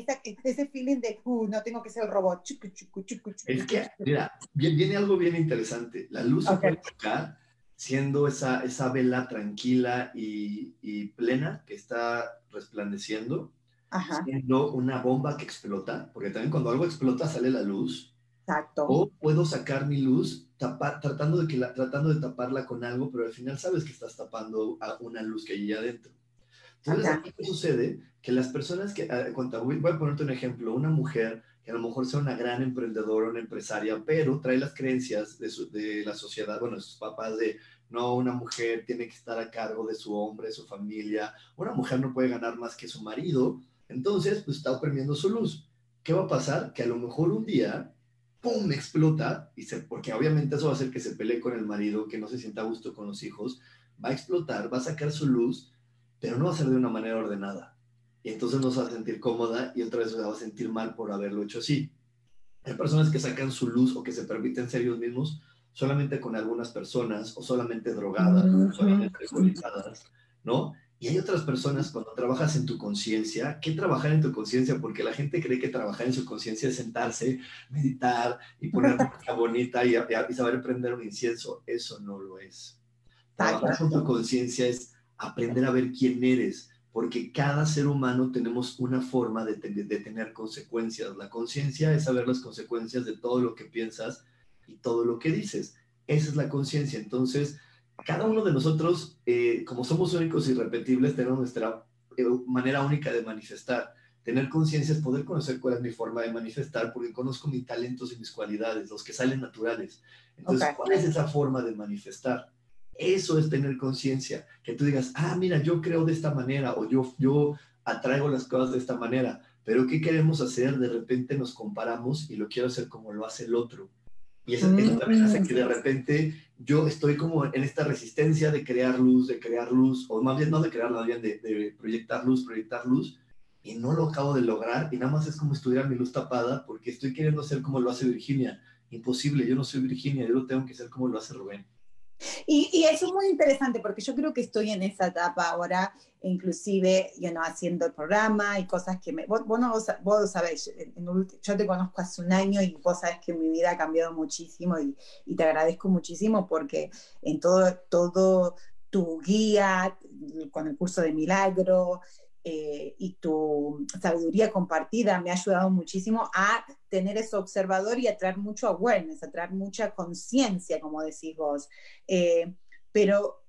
ese, feeling de, uh, no tengo que ser el robot. es que, mira, viene, algo bien interesante. La luz se puede tocar siendo esa, esa vela tranquila y, y plena que está resplandeciendo, siendo una bomba que explota, porque también cuando algo explota sale la luz. Exacto. O puedo sacar mi luz tratando, de que la, tratando de taparla con algo, pero al final sabes que estás tapando a una luz que hay adentro. Entonces, ¿qué sucede? Que las personas que, ah, voy, a ponerte un ejemplo, una mujer que a lo mejor sea una gran emprendedora, una empresaria, pero trae las creencias de, de la sociedad, bueno, de sus papás de, no, una mujer tiene que estar a cargo de su hombre, de su familia, una mujer no puede ganar más que su marido, entonces, pues está oprimiendo su luz. ¿Qué va a pasar? Que a lo mejor un día ¡pum! explota, y se, porque obviamente eso va a hacer que se pelee con el marido, que no se sienta a gusto con los hijos, va a explotar, va a sacar su luz, pero no va a ser de una manera ordenada. Y entonces no se va a sentir cómoda y otra vez se va a sentir mal por haberlo hecho así. Hay personas que sacan su luz o que se permiten ser ellos mismos solamente con algunas personas o solamente drogadas, o solamente alcoholizadas, ¿no? Y hay otras personas, cuando trabajas en tu conciencia, ¿qué trabajar en tu conciencia? Porque la gente cree que trabajar en su conciencia es sentarse, meditar y poner *laughs* música bonita y, y, saber prender un incienso. Eso no lo es. Trabajar con tu conciencia es aprender a ver quién eres, porque cada ser humano tenemos una forma de, de tener consecuencias. La conciencia es saber las consecuencias de todo lo que piensas y todo lo que dices. Esa es la conciencia. Entonces, cada uno de nosotros, eh, como somos únicos y repetibles, tenemos nuestra eh, manera única de manifestar. Tener conciencia es poder conocer cuál es mi forma de manifestar, porque conozco mis talentos y mis cualidades, los que salen naturales. Entonces, ¿cuál es esa forma de manifestar? Eso es tener conciencia, que tú digas, ah, mira, yo creo de esta manera o yo, yo atraigo las cosas de esta manera, pero ¿qué queremos hacer? De repente nos comparamos y lo quiero hacer como lo hace el otro. Y eso, también hace que de repente yo estoy como en esta resistencia de crear luz, de crear luz, o más bien no de crear, más bien de, de proyectar luz, proyectar luz, y no lo acabo de lograr, y nada más es como estudiar mi luz tapada, porque estoy queriendo ser como lo hace Virginia. Imposible, yo no soy Virginia, yo lo tengo que ser como lo hace Rubén. Y, eso es muy interesante porque yo creo que estoy en esa etapa ahora, inclusive you know, haciendo el programa y cosas que me... Vos, vos, vos sabés, yo te conozco hace un año y vos sabés que mi vida ha cambiado muchísimo y, y te agradezco muchísimo porque en todo, todo tu guía, con el curso de milagro, eh, y tu sabiduría compartida me ha ayudado muchísimo a tener ese observador y a traer mucho awareness, a traer mucha conciencia, como decís vos. Eh, pero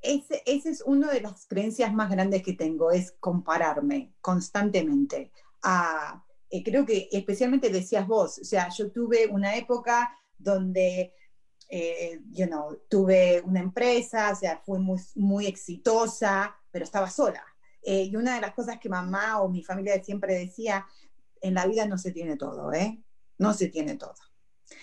ese, ese, es una de las creencias más grandes que tengo, es compararme constantemente. A, eh, creo que especialmente decías vos, o sea, yo tuve una época donde you know, tuve una empresa, o sea, fui muy, muy exitosa, pero estaba sola. Eh, y una de las cosas que mamá o mi familia siempre decía, en la vida no se tiene todo, ¿eh? No se tiene todo.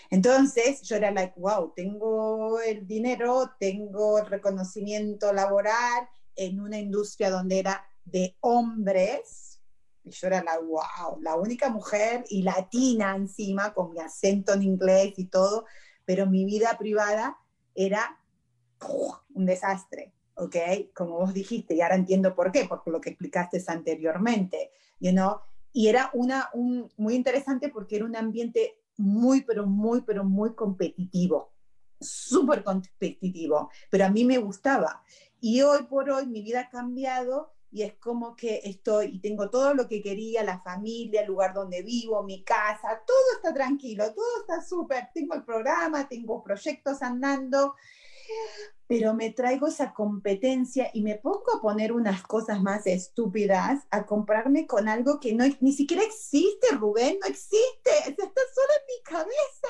Entonces yo era like, wow, tengo el dinero, tengo el reconocimiento laboral en una industria donde era de hombres. Y yo era la, wow, la única mujer y latina encima, con mi acento en inglés y todo, pero mi vida privada era un desastre. ¿Ok? Como vos dijiste, y ahora entiendo por qué, por lo que explicaste anteriormente, you know? Y era una, un, muy interesante porque era un ambiente muy, pero muy, pero muy competitivo, súper competitivo, pero a mí me gustaba. Y hoy por hoy mi vida ha cambiado y es como que estoy y tengo todo lo que quería, la familia, el lugar donde vivo, mi casa, todo está tranquilo, todo está súper, tengo el programa, tengo proyectos andando pero me traigo esa competencia y me pongo a poner unas cosas más estúpidas, a comprarme con algo que no, ni siquiera existe, Rubén, no existe, está solo en mi cabeza.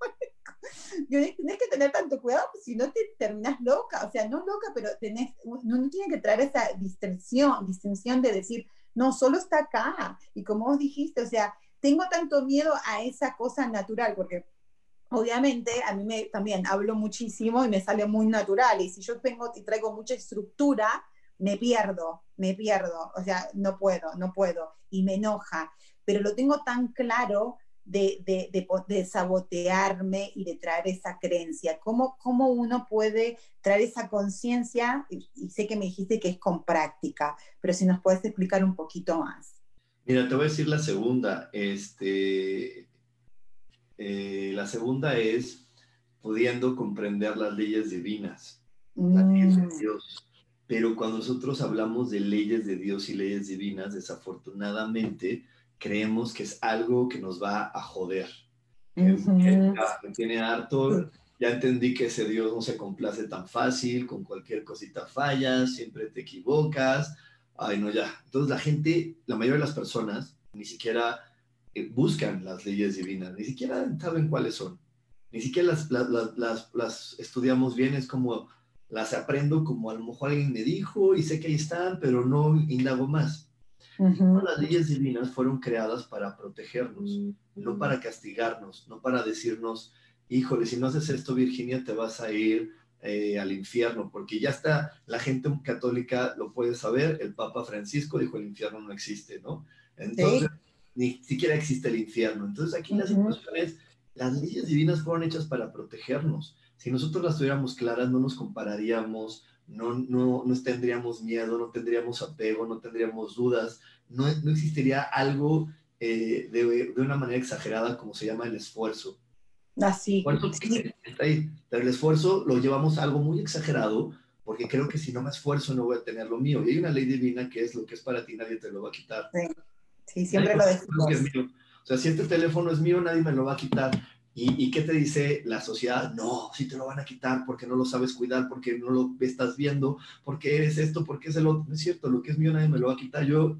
*laughs* tienes que tener tanto cuidado, pues, si no te terminas loca, o sea, no loca, pero tenés, no tiene que traer esa distinción, distinción de decir, no, solo está acá. Y como vos dijiste, o sea, tengo tanto miedo a esa cosa natural, porque obviamente a mí me, también hablo muchísimo y me sale muy natural. Y si yo tengo y traigo mucha estructura, me pierdo, me pierdo. O sea, no puedo, no puedo. Y me enoja. Pero lo tengo tan claro de, de, sabotearme y de traer esa creencia. ¿Cómo, cómo uno puede traer esa conciencia? Y, y sé que me dijiste que es con práctica, pero si nos puedes explicar un poquito más. Mira, te voy a decir la segunda. Este, eh, la segunda es pudiendo comprender las leyes divinas, las leyes de mm. Dios. Pero cuando nosotros hablamos de leyes de Dios y leyes divinas, desafortunadamente creemos que es algo que nos va a joder. me tiene harto, ya entendí que ese Dios no se complace tan fácil, con cualquier cosita fallas, siempre te equivocas. Ay, no, ya. Entonces la gente, la mayoría de las personas, ni siquiera buscan las leyes divinas, ni siquiera saben cuáles son, ni siquiera las, las, las, estudiamos bien, es como las aprendo como a lo mejor alguien me dijo y sé que ahí están, pero no indago más. Las leyes divinas fueron creadas para protegernos, no para castigarnos, no para decirnos, híjole, si no haces esto, Virginia, te vas a ir eh, al infierno, porque ya está, la gente católica lo puede saber, el Papa Francisco dijo el infierno no existe, ¿no? Entonces, ni siquiera existe el infierno. Entonces aquí la situación es, las leyes divinas fueron hechas para protegernos. Si nosotros las tuviéramos claras, no nos compararíamos, no, no, no tendríamos miedo, no tendríamos apego, no tendríamos dudas, no, no existiría algo eh, de, de, una manera exagerada como se llama el esfuerzo. Así. El esfuerzo lo llevamos a algo muy exagerado porque creo que si no me esfuerzo no voy a tener lo mío. Y hay una ley divina que es lo que es para ti, nadie te lo va a quitar. Sí, siempre lo decimos. O sea, si este teléfono es mío, nadie me lo va a quitar. ¿Y, qué te dice la sociedad? No, si te lo van a quitar porque no lo sabes cuidar, porque no lo estás viendo, porque eres esto, porque es el otro. No es cierto, lo que es mío nadie me lo va a quitar. Yo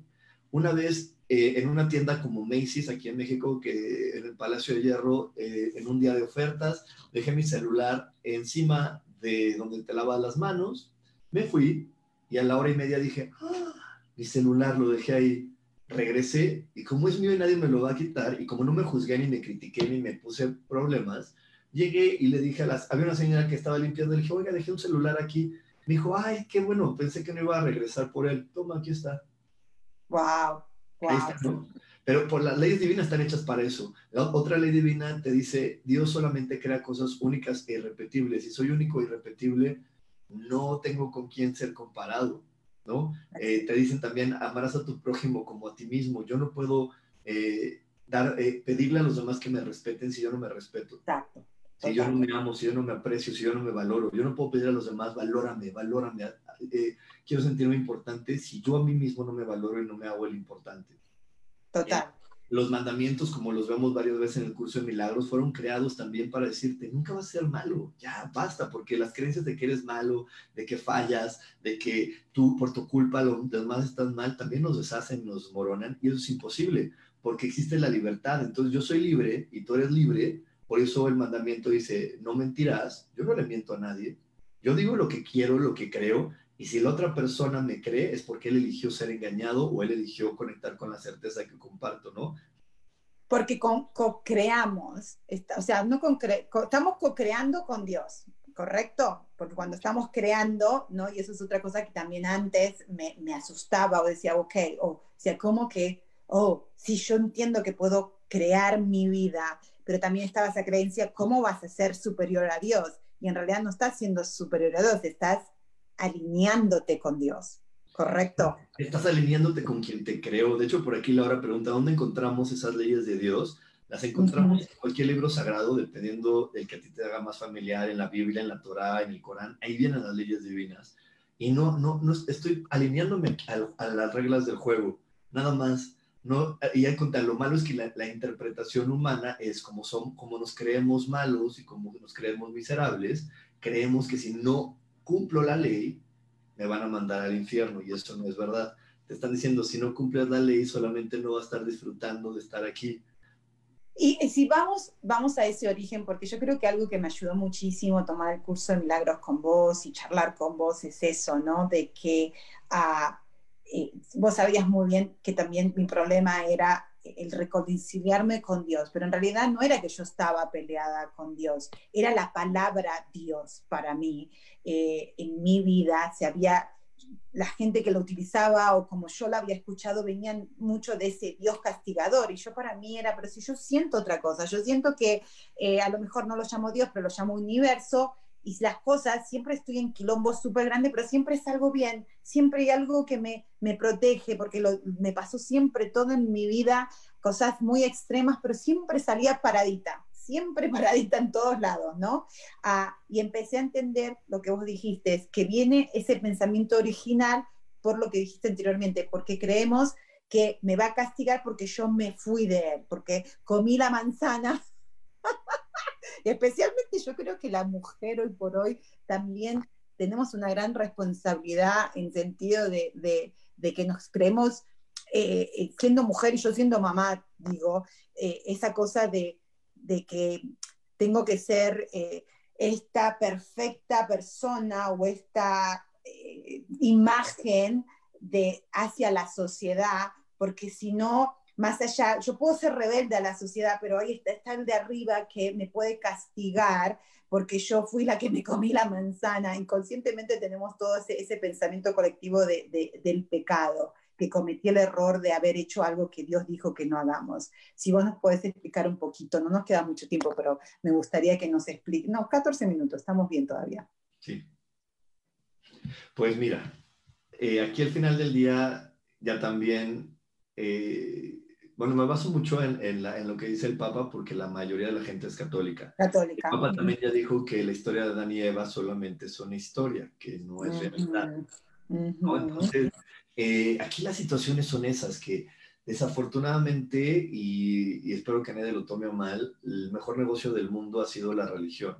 una vez eh, en una tienda como Macy's aquí en México, que en el Palacio de Hierro, eh, en un día de ofertas, dejé mi celular encima de donde te lavas las manos, me fui y a la hora y media dije, ah, mi celular lo dejé ahí regresé y como es mío y nadie me lo va a quitar y como no me juzgué ni me critiqué ni me puse problemas, llegué y le dije a las, había una señora que estaba limpiando, le dije, oiga, dejé un celular aquí. Me dijo, ay, qué bueno, pensé que no iba a regresar por él. Toma, aquí está. Wow. wow. Pero por las leyes divinas están hechas para eso. La otra ley divina te dice, Dios solamente crea cosas únicas e irrepetibles. Si soy único e irrepetible, no tengo con quién ser comparado. ¿No? Eh, te dicen también, amarás a tu prójimo como a ti mismo. Yo no puedo eh, dar, eh, pedirle a los demás que me respeten si yo no me respeto. Exacto. Si yo no me amo, si yo no me aprecio, si yo no me valoro, yo no puedo pedir a los demás, valórame, valórame, quiero sentirme importante si yo a mí mismo no me valoro y no me hago el importante. Total los mandamientos, como los vemos varias veces en el curso de milagros, fueron creados también para decirte, nunca vas a ser malo, ya basta, porque las creencias de que eres malo, de que fallas, de que tú por tu culpa los demás están mal, también nos deshacen, nos moronan, y eso es imposible, porque existe la libertad. Entonces yo soy libre y tú eres libre, por eso el mandamiento dice, no mentirás, yo no le miento a nadie, yo digo lo que quiero, lo que creo, y si la otra persona me cree, es porque él eligió ser engañado o él eligió conectar con la certeza que comparto, ¿no? Porque co-creamos, o sea, no estamos co-creando con Dios, ¿correcto? Porque cuando estamos creando, ¿no? Y eso es otra cosa que también antes me, me asustaba o decía, ok, o sea, ¿cómo que, oh, si yo entiendo que puedo crear mi vida, pero también estaba esa creencia, ¿cómo vas a ser superior a Dios? Y en realidad no estás siendo superior a Dios, estás alineándote con Dios, ¿correcto? Estás alineándote con quien te creó. De hecho, por aquí Laura pregunta, ¿dónde encontramos esas leyes de Dios? Las encontramos en cualquier libro sagrado, dependiendo del que a ti te haga más familiar, en la Biblia, en la Torá, en el Corán. Ahí vienen las leyes divinas. Y no, no, no estoy alineándome a, las reglas del juego, nada más. No, y hay contra lo malo es que la, la, interpretación humana es como, son, como nos creemos malos y como nos creemos miserables, creemos que si no cumplo la ley, me van a mandar al infierno y eso no es verdad. Te están diciendo, si no cumples la ley, solamente no vas a estar disfrutando de estar aquí. Y si vamos, vamos a ese origen, porque yo creo que algo que me ayudó muchísimo tomar el curso de milagros con vos y charlar con vos es eso, ¿no? De que ah, eh, vos sabías muy bien que también mi problema era el reconciliarme con Dios, pero en realidad no era que yo estaba peleada con Dios, era la palabra Dios para mí. Eh, en mi vida se había, la gente que lo utilizaba o como yo la había escuchado venían mucho de ese Dios castigador y yo para mí era, pero si yo siento otra cosa, yo siento que eh, a lo mejor no lo llamo Dios, pero lo llamo universo y las cosas, siempre estoy en quilombo súper grande, pero siempre salgo bien, siempre hay algo que me, me protege, porque lo, me pasó siempre todo en mi vida, cosas muy extremas, pero siempre salía paradita, siempre *laughs* paradita en todos lados, ¿no? Ah, y empecé a entender lo que vos dijiste, que viene ese pensamiento original por lo que dijiste anteriormente, porque creemos que me va a castigar porque yo me fui de él, porque comí la manzana *laughs* *laughs* especialmente yo creo que la mujer hoy por hoy también tenemos una gran responsabilidad en sentido de, que nos creemos, eh, eh, siendo mujer y yo siendo mamá, digo, eh, esa cosa de, que tengo que ser esta perfecta persona o esta imagen de, hacia la sociedad, porque si no, más allá, yo puedo ser rebelde a la sociedad, pero ahí está, está el de arriba que me puede castigar porque yo fui la que me comí la manzana. Inconscientemente tenemos todo ese, pensamiento colectivo del pecado, que cometí el error de haber hecho algo que Dios dijo que no hagamos. Si vos nos podés explicar un poquito, no nos queda mucho tiempo, pero me gustaría que nos explique. No, 14 minutos, estamos bien todavía. Sí. Pues mira, eh, aquí al final del día ya también... Eh, bueno, me baso mucho en, en, la, en, lo que dice el Papa porque la mayoría de la gente es católica. Católica. El Papa también ya dijo que la historia de Adán y Eva solamente es una historia, que no es realidad. ¿no? Entonces, eh, aquí las situaciones son esas, que desafortunadamente, y, y, espero que nadie lo tome mal, el mejor negocio del mundo ha sido la religión.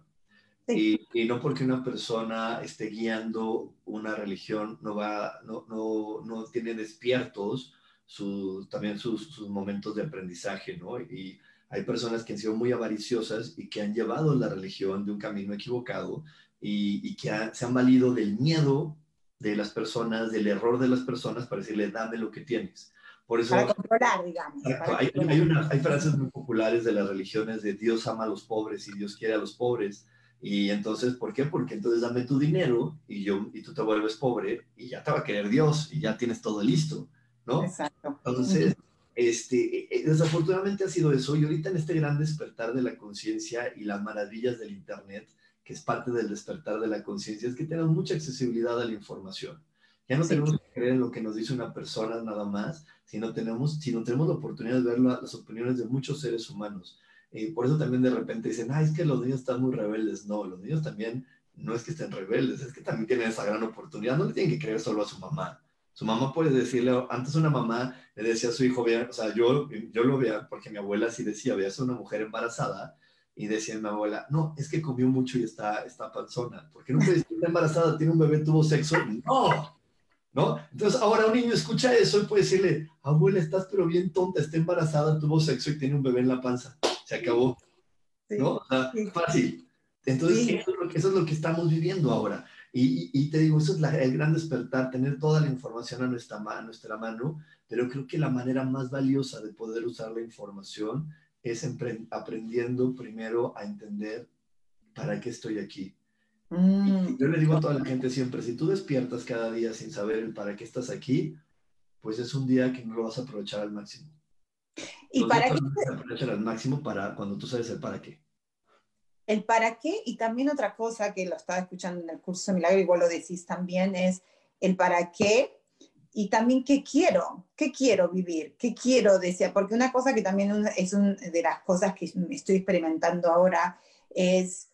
Sí. Y, y, no porque una persona esté guiando una religión, no, va, no, no, no tiene despiertos su, también sus, sus, momentos de aprendizaje, ¿no? Y hay personas que han sido muy avariciosas y que han llevado la religión de un camino equivocado y, y que ha, se han valido del miedo de las personas, del error de las personas para decirle, dame lo que tienes. Por eso, para controlar, digamos. Para hay, controlar. Hay, una, hay, frases muy populares de las religiones de Dios ama a los pobres y Dios quiere a los pobres. Y entonces, ¿por qué? Porque entonces dame tu dinero y, yo, y tú te vuelves pobre y ya te va a querer Dios y ya tienes todo listo. ¿No? Exacto. Entonces, este, desafortunadamente ha sido eso y ahorita en este gran despertar de la conciencia y las maravillas del Internet, que es parte del despertar de la conciencia, es que tenemos mucha accesibilidad a la información. Ya no sí. tenemos que creer en lo que nos dice una persona nada más, sino tenemos, sino tenemos la oportunidad de ver la, las opiniones de muchos seres humanos. Eh, por eso también de repente dicen, ah, es que los niños están muy rebeldes. No, los niños también no es que estén rebeldes, es que también tienen esa gran oportunidad. No le tienen que creer solo a su mamá su mamá puede decirle, antes una mamá le decía a su hijo, vea, o sea, yo, yo lo veía, porque mi abuela sí decía, veas a una mujer embarazada, y decía mi abuela, no, es que comió mucho y está, está panzona, porque no puede está embarazada, tiene un bebé, tuvo sexo, no, ¿no? Entonces ahora un niño escucha eso y puede decirle, abuela, estás pero bien tonta, está embarazada, tuvo sexo y tiene un bebé en la panza, se acabó, ¿no? O sea, fácil. Entonces, sí. eso, es lo que, eso es lo que estamos viviendo ahora. Y, y, te digo, eso es la, el gran despertar, tener toda la información a nuestra, a nuestra mano, pero creo que la manera más valiosa de poder usar la información es aprendiendo primero a entender para qué estoy aquí. Mm. Y yo le digo a toda la gente siempre, si tú despiertas cada día sin saber el para qué estás aquí, pues es un día que no lo vas a aprovechar al máximo. ¿Y para qué? aprovechar al máximo para cuando tú sabes el para qué el para qué y también otra cosa que lo estaba escuchando en el curso de milagro, igual lo decís también, es el para qué y también qué quiero, qué quiero vivir, qué quiero desear, porque una cosa que también es una de las cosas que estoy experimentando ahora es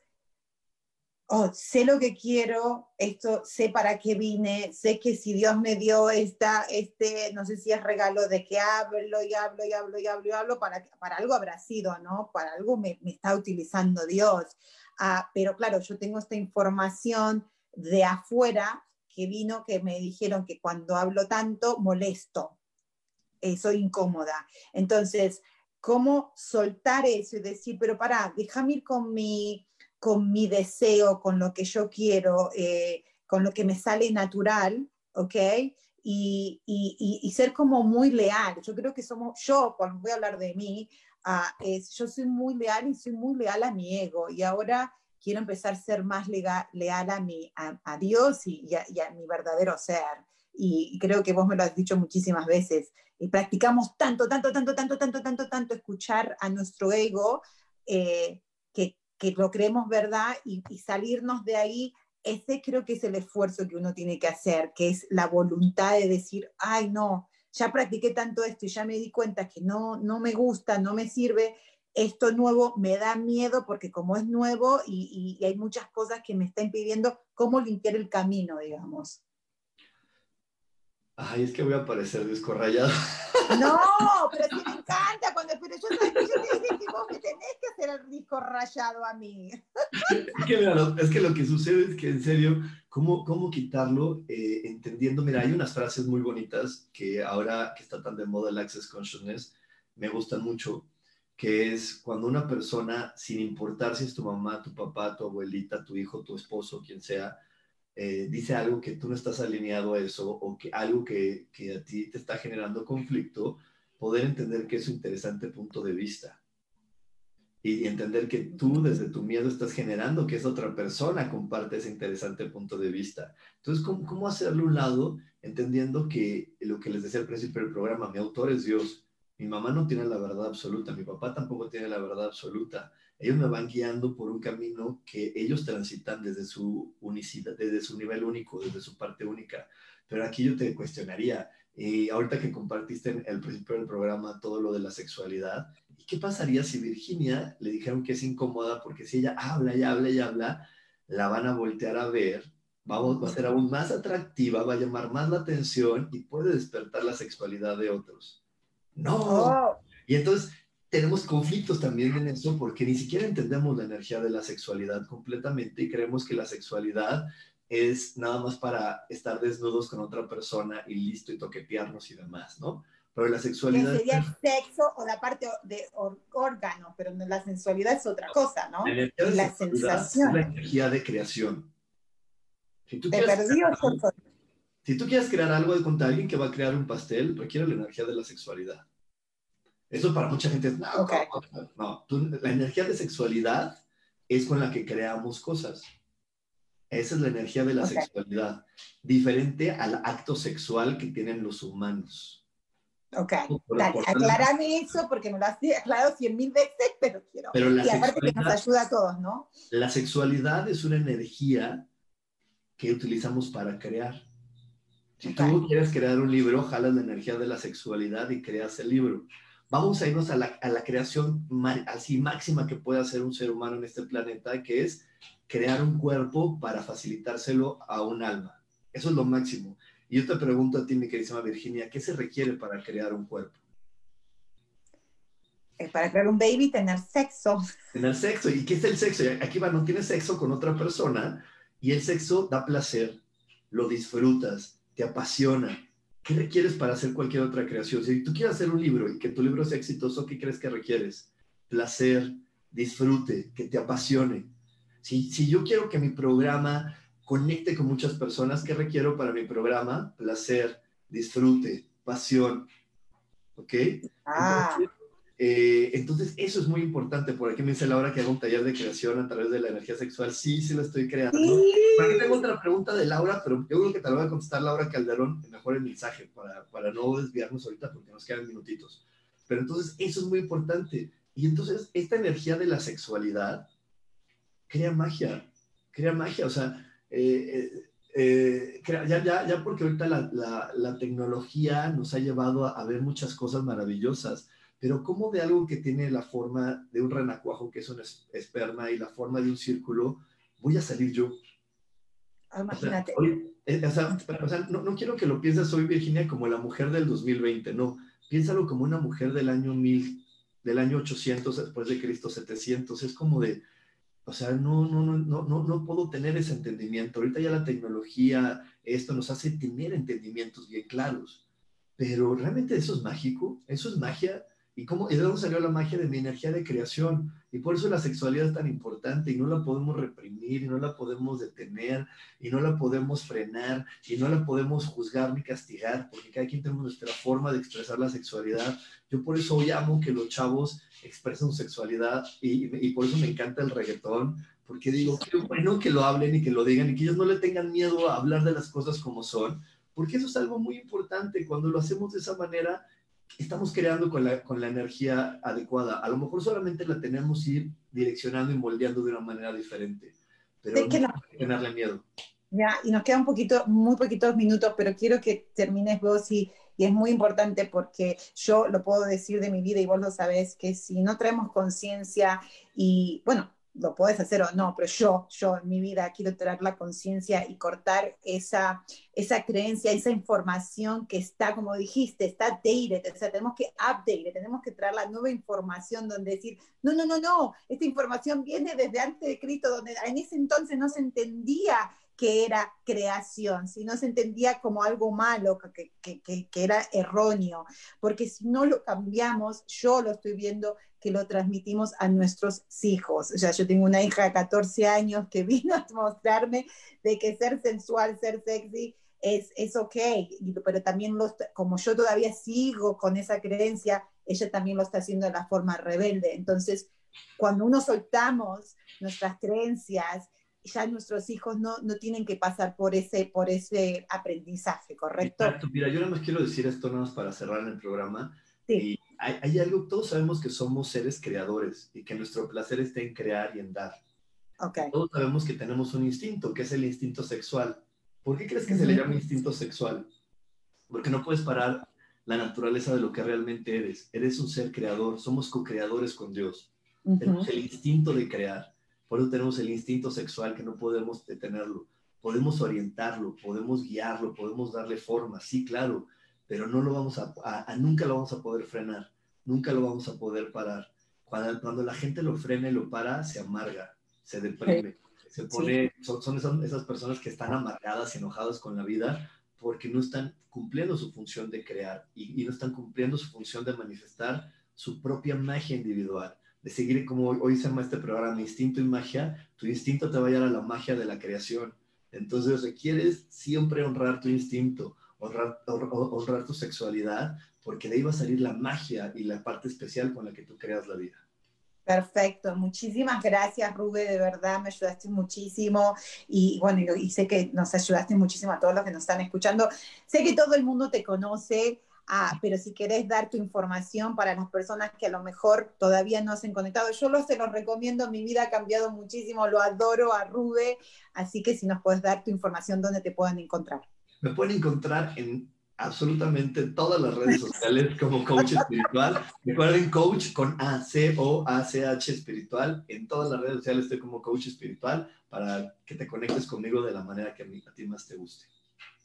oh, sé lo que quiero, esto, sé para qué vine, sé que si Dios me dio esta, este, no sé si es regalo de que hablo y hablo y hablo y hablo y hablo, para, para algo habrá sido, ¿no? Para algo me, está utilizando Dios. Ah, pero claro, yo tengo esta información de afuera que vino, que me dijeron que cuando hablo tanto, molesto, eh, soy incómoda. Entonces, ¿cómo soltar eso y decir, pero para, déjame ir con mi con mi deseo, con lo que yo quiero, eh, con lo que me sale natural, ¿ok? Y, y, y, ser como muy leal. Yo creo que somos, yo, cuando voy a hablar de mí, uh, es, yo soy muy leal y soy muy leal a mi ego. Y ahora quiero empezar a ser más legal, leal a, mi, a, a Dios y, y, a, y, a, mi verdadero ser. Y creo que vos me lo has dicho muchísimas veces. Y practicamos tanto, tanto, tanto, tanto, tanto, tanto, tanto escuchar a nuestro ego eh, que lo creemos verdad y, y, salirnos de ahí, ese creo que es el esfuerzo que uno tiene que hacer, que es la voluntad de decir, ay no, ya practiqué tanto esto y ya me di cuenta que no, no me gusta, no me sirve, esto nuevo me da miedo porque como es nuevo y, y, y hay muchas cosas que me están impidiendo, ¿cómo limpiar el camino, digamos? Ay, es que voy a parecer disco rayado. No, pero cuando yo, yo te que tenés que hacer el disco rayado a mí. Es que, mira, es que lo que sucede es que en serio, ¿cómo, cómo quitarlo? Eh, entendiendo, mira, hay unas frases muy bonitas que ahora que está tan de moda el Access Consciousness, me gustan mucho, que es cuando una persona, sin importar si es tu mamá, tu papá, tu abuelita, tu hijo, tu esposo, quien sea, eh, dice algo que tú no estás alineado a eso o que algo que, que, a ti te está generando conflicto, poder entender que es un interesante punto de vista. Y entender que tú desde tu miedo estás generando que esa otra persona comparte ese interesante punto de vista. Entonces, ¿cómo, cómo hacerlo a un lado? Entendiendo que lo que les decía al principio del programa, mi autor es Dios. Mi mamá no tiene la verdad absoluta, mi papá tampoco tiene la verdad absoluta. Ellos me van guiando por un camino que ellos transitan desde su unicidad, desde su nivel único, desde su parte única. Pero aquí yo te cuestionaría, y ahorita que compartiste en el principio del programa todo lo de la sexualidad, ¿y qué pasaría si Virginia le dijeron que es incómoda porque si ella habla y habla y habla, la van a voltear a ver, vamos, va a ser aún más atractiva, va a llamar más la atención y puede despertar la sexualidad de otros? No. Oh. Y entonces tenemos conflictos también en eso porque ni siquiera entendemos la energía de la sexualidad completamente y creemos que la sexualidad es nada más para estar desnudos con otra persona y listo y toquetearnos y demás, ¿no? Pero la sexualidad... sería el sexo o la parte de órgano, pero la sensualidad es otra cosa, ¿no? La, sensación. Es la energía de creación. Si tú, quieres crear, si tú quieres crear algo de alguien que va a crear un pastel, requiere la energía de la sexualidad. Eso para mucha gente es, no, no, la energía de sexualidad es con la que creamos cosas. Esa es la energía de la sexualidad, diferente al acto sexual que tienen los humanos. Ok, dale, eso porque me lo has aclarado cien mil veces, pero quiero. Pero la y aparte que nos ayuda a todos, ¿no? La sexualidad es una energía que utilizamos para crear. Si tú quieres crear un libro, jalas la energía de la sexualidad y creas el libro. Vamos a irnos a la, a la creación así máxima que puede hacer un ser humano en este planeta, que es crear un cuerpo para facilitárselo a un alma. Eso es lo máximo. Y yo te pregunto a ti, mi queridísima Virginia, ¿qué se requiere para crear un cuerpo? Eh, para crear un baby, tener sexo. Tener sexo. ¿Y qué es el sexo? Aquí va, no tienes sexo con otra persona y el sexo da placer, lo disfrutas, te apasiona. ¿Qué requieres para hacer cualquier otra creación? Si tú quieres hacer un libro y que tu libro sea exitoso, ¿qué crees que requieres? Placer, disfrute, que te apasione. Si, si yo quiero que mi programa conecte con muchas personas, ¿qué requiero para mi programa? Placer, disfrute, pasión. ¿Ok? Ah. Eh, entonces, eso es muy importante. Por aquí me dice Laura que hago un taller de creación a través de la energía sexual. Sí, sí lo estoy creando. Por aquí tengo otra pregunta de Laura, pero yo creo que te la voy a contestar Laura Calderón mejor el mensaje para, para no desviarnos ahorita porque nos quedan minutitos. Pero entonces, eso es muy importante. Y entonces, esta energía de la sexualidad crea magia, crea magia, o sea, eh, eh, eh, ya, ya, ya, porque ahorita la, la, la, tecnología nos ha llevado a, ver muchas cosas maravillosas, pero como de algo que tiene la forma de un renacuajo, que es un esperma, y la forma de un círculo, voy a salir yo. Ah, imagínate. O sea, no, no, quiero que lo pienses hoy, Virginia, como la mujer del 2020, no. Piénsalo como una mujer del año 1000, del año 800 después de Cristo, 700. Es como de, o sea, no, no, no, no, no, puedo tener ese entendimiento. Ahorita ya la tecnología, esto nos hace tener entendimientos bien claros. Pero realmente eso es mágico, eso es magia. ¿Y cómo, y de dónde salió la magia de mi energía de creación? Y por eso la sexualidad es tan importante y no la podemos reprimir y no la podemos detener y no la podemos frenar y no la podemos juzgar ni castigar porque cada quien tenemos nuestra forma de expresar la sexualidad. Yo por eso hoy amo que los chavos expresen su sexualidad y, y por eso me encanta el reggaetón porque digo, qué bueno que lo hablen y que lo digan y que ellos no le tengan miedo a hablar de las cosas como son, porque eso es algo muy importante. Cuando lo hacemos de esa manera, estamos creando con la, con la energía adecuada. A lo mejor solamente la tenemos ir direccionando y moldeando de una manera diferente, pero no, no. hay que tenerle miedo. Ya, y nos quedan un poquito, muy poquitos minutos, pero quiero que termines vos y, y es muy importante porque yo lo puedo decir de mi vida y vos lo sabés, que si no traemos conciencia y, bueno, lo puedes hacer o no, pero yo, yo en mi vida quiero traer la conciencia y cortar esa, esa creencia, esa información que está, como dijiste, está dated, o sea, tenemos que update, tenemos que traer la nueva información donde decir, no, no, no, no, esta información viene desde antes de Cristo, donde en ese entonces no se entendía que era creación, si no se entendía como algo malo, que, que, que, que, era erróneo, porque si no lo cambiamos, yo lo estoy viendo que lo transmitimos a nuestros hijos. O sea, yo tengo una hija de 14 años que *laughs* vino a mostrarme de que ser sensual, ser sexy, es, es ok, pero también los, como yo todavía sigo con esa creencia, ella también lo está haciendo de la forma rebelde. Entonces, cuando uno soltamos nuestras creencias, ya nuestros hijos no, no tienen que pasar por ese, por ese aprendizaje, ¿correcto? Exacto. Mira, yo nada más quiero decir esto nada más para cerrar el programa. Sí. Hay, algo, todos sabemos que somos seres creadores y que nuestro placer está en crear y en dar. Okay. Todos sabemos que tenemos un instinto, que es el instinto sexual. ¿Por qué crees que se le llama instinto sexual? Porque no puedes parar la naturaleza de lo que realmente eres. Eres un ser creador, somos co-creadores con Dios. Tenemos el instinto de crear. Por eso tenemos el instinto sexual que no podemos detenerlo. Podemos orientarlo, podemos guiarlo, podemos darle forma, sí, claro, pero no lo vamos a, nunca lo vamos a poder frenar, nunca lo vamos a poder parar. Cuando, cuando la gente lo frena y lo para, se amarga, se deprime, se pone, son, son esas, esas, personas que están amargadas y enojadas con la vida porque no están cumpliendo su función de crear y, y no están cumpliendo su función de manifestar su propia magia individual de seguir como hoy se llama este programa, Instinto y Magia, tu instinto te va a llevar a la magia de la creación. Entonces requieres siempre honrar tu instinto, honrar, honrar tu sexualidad, porque de ahí va a salir la magia y la parte especial con la que tú creas la vida. Perfecto, muchísimas gracias Rube, de verdad me ayudaste muchísimo y bueno, y sé que nos ayudaste muchísimo a todos los que nos están escuchando. Sé que todo el mundo te conoce, Ah, pero si querés dar tu información para las personas que a lo mejor todavía no se han conectado, yo lo, se los recomiendo, mi vida ha cambiado muchísimo, lo adoro a Rube, así que si nos puedes dar tu información, ¿dónde te pueden encontrar? Me pueden encontrar en absolutamente todas las redes sociales como coach espiritual. Recuerden coach con A, C, O, A, C, H espiritual. En todas las redes sociales estoy como coach espiritual para que te conectes conmigo de la manera que a, a ti más te guste.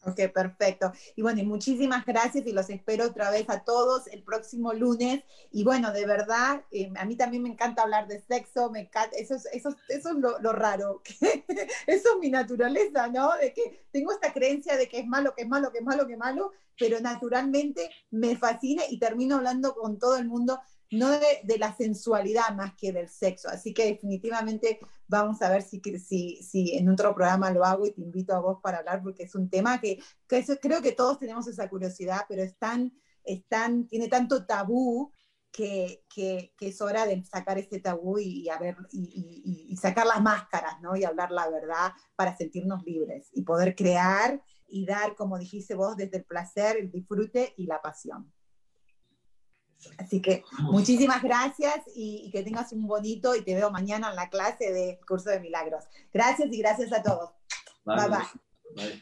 Ok, perfecto. Y bueno, muchísimas gracias y los espero otra vez a todos el próximo lunes. Y bueno, de verdad, eh, a mí también me encanta hablar de sexo, me encanta, eso es, eso, eso es lo, lo raro, *laughs* eso es mi naturaleza, ¿no? De que tengo esta creencia de que es malo, que es malo, que es malo, que es malo, pero naturalmente me fascina y termino hablando con todo el mundo no de, la sensualidad más que del sexo. Así que definitivamente vamos a ver si, si, si, en otro programa lo hago y te invito a vos para hablar porque es un tema que, creo que todos tenemos esa curiosidad, pero es tan, tiene tanto tabú que, que, es hora de sacar ese tabú y, y, y, sacar las máscaras, ¿no? Y hablar la verdad para sentirnos libres y poder crear y dar, como dijiste vos, desde el placer, el disfrute y la pasión. Así que muchísimas gracias y, que tengas un bonito y te veo mañana en la clase de curso de milagros. Gracias y gracias a todos. bye. bye.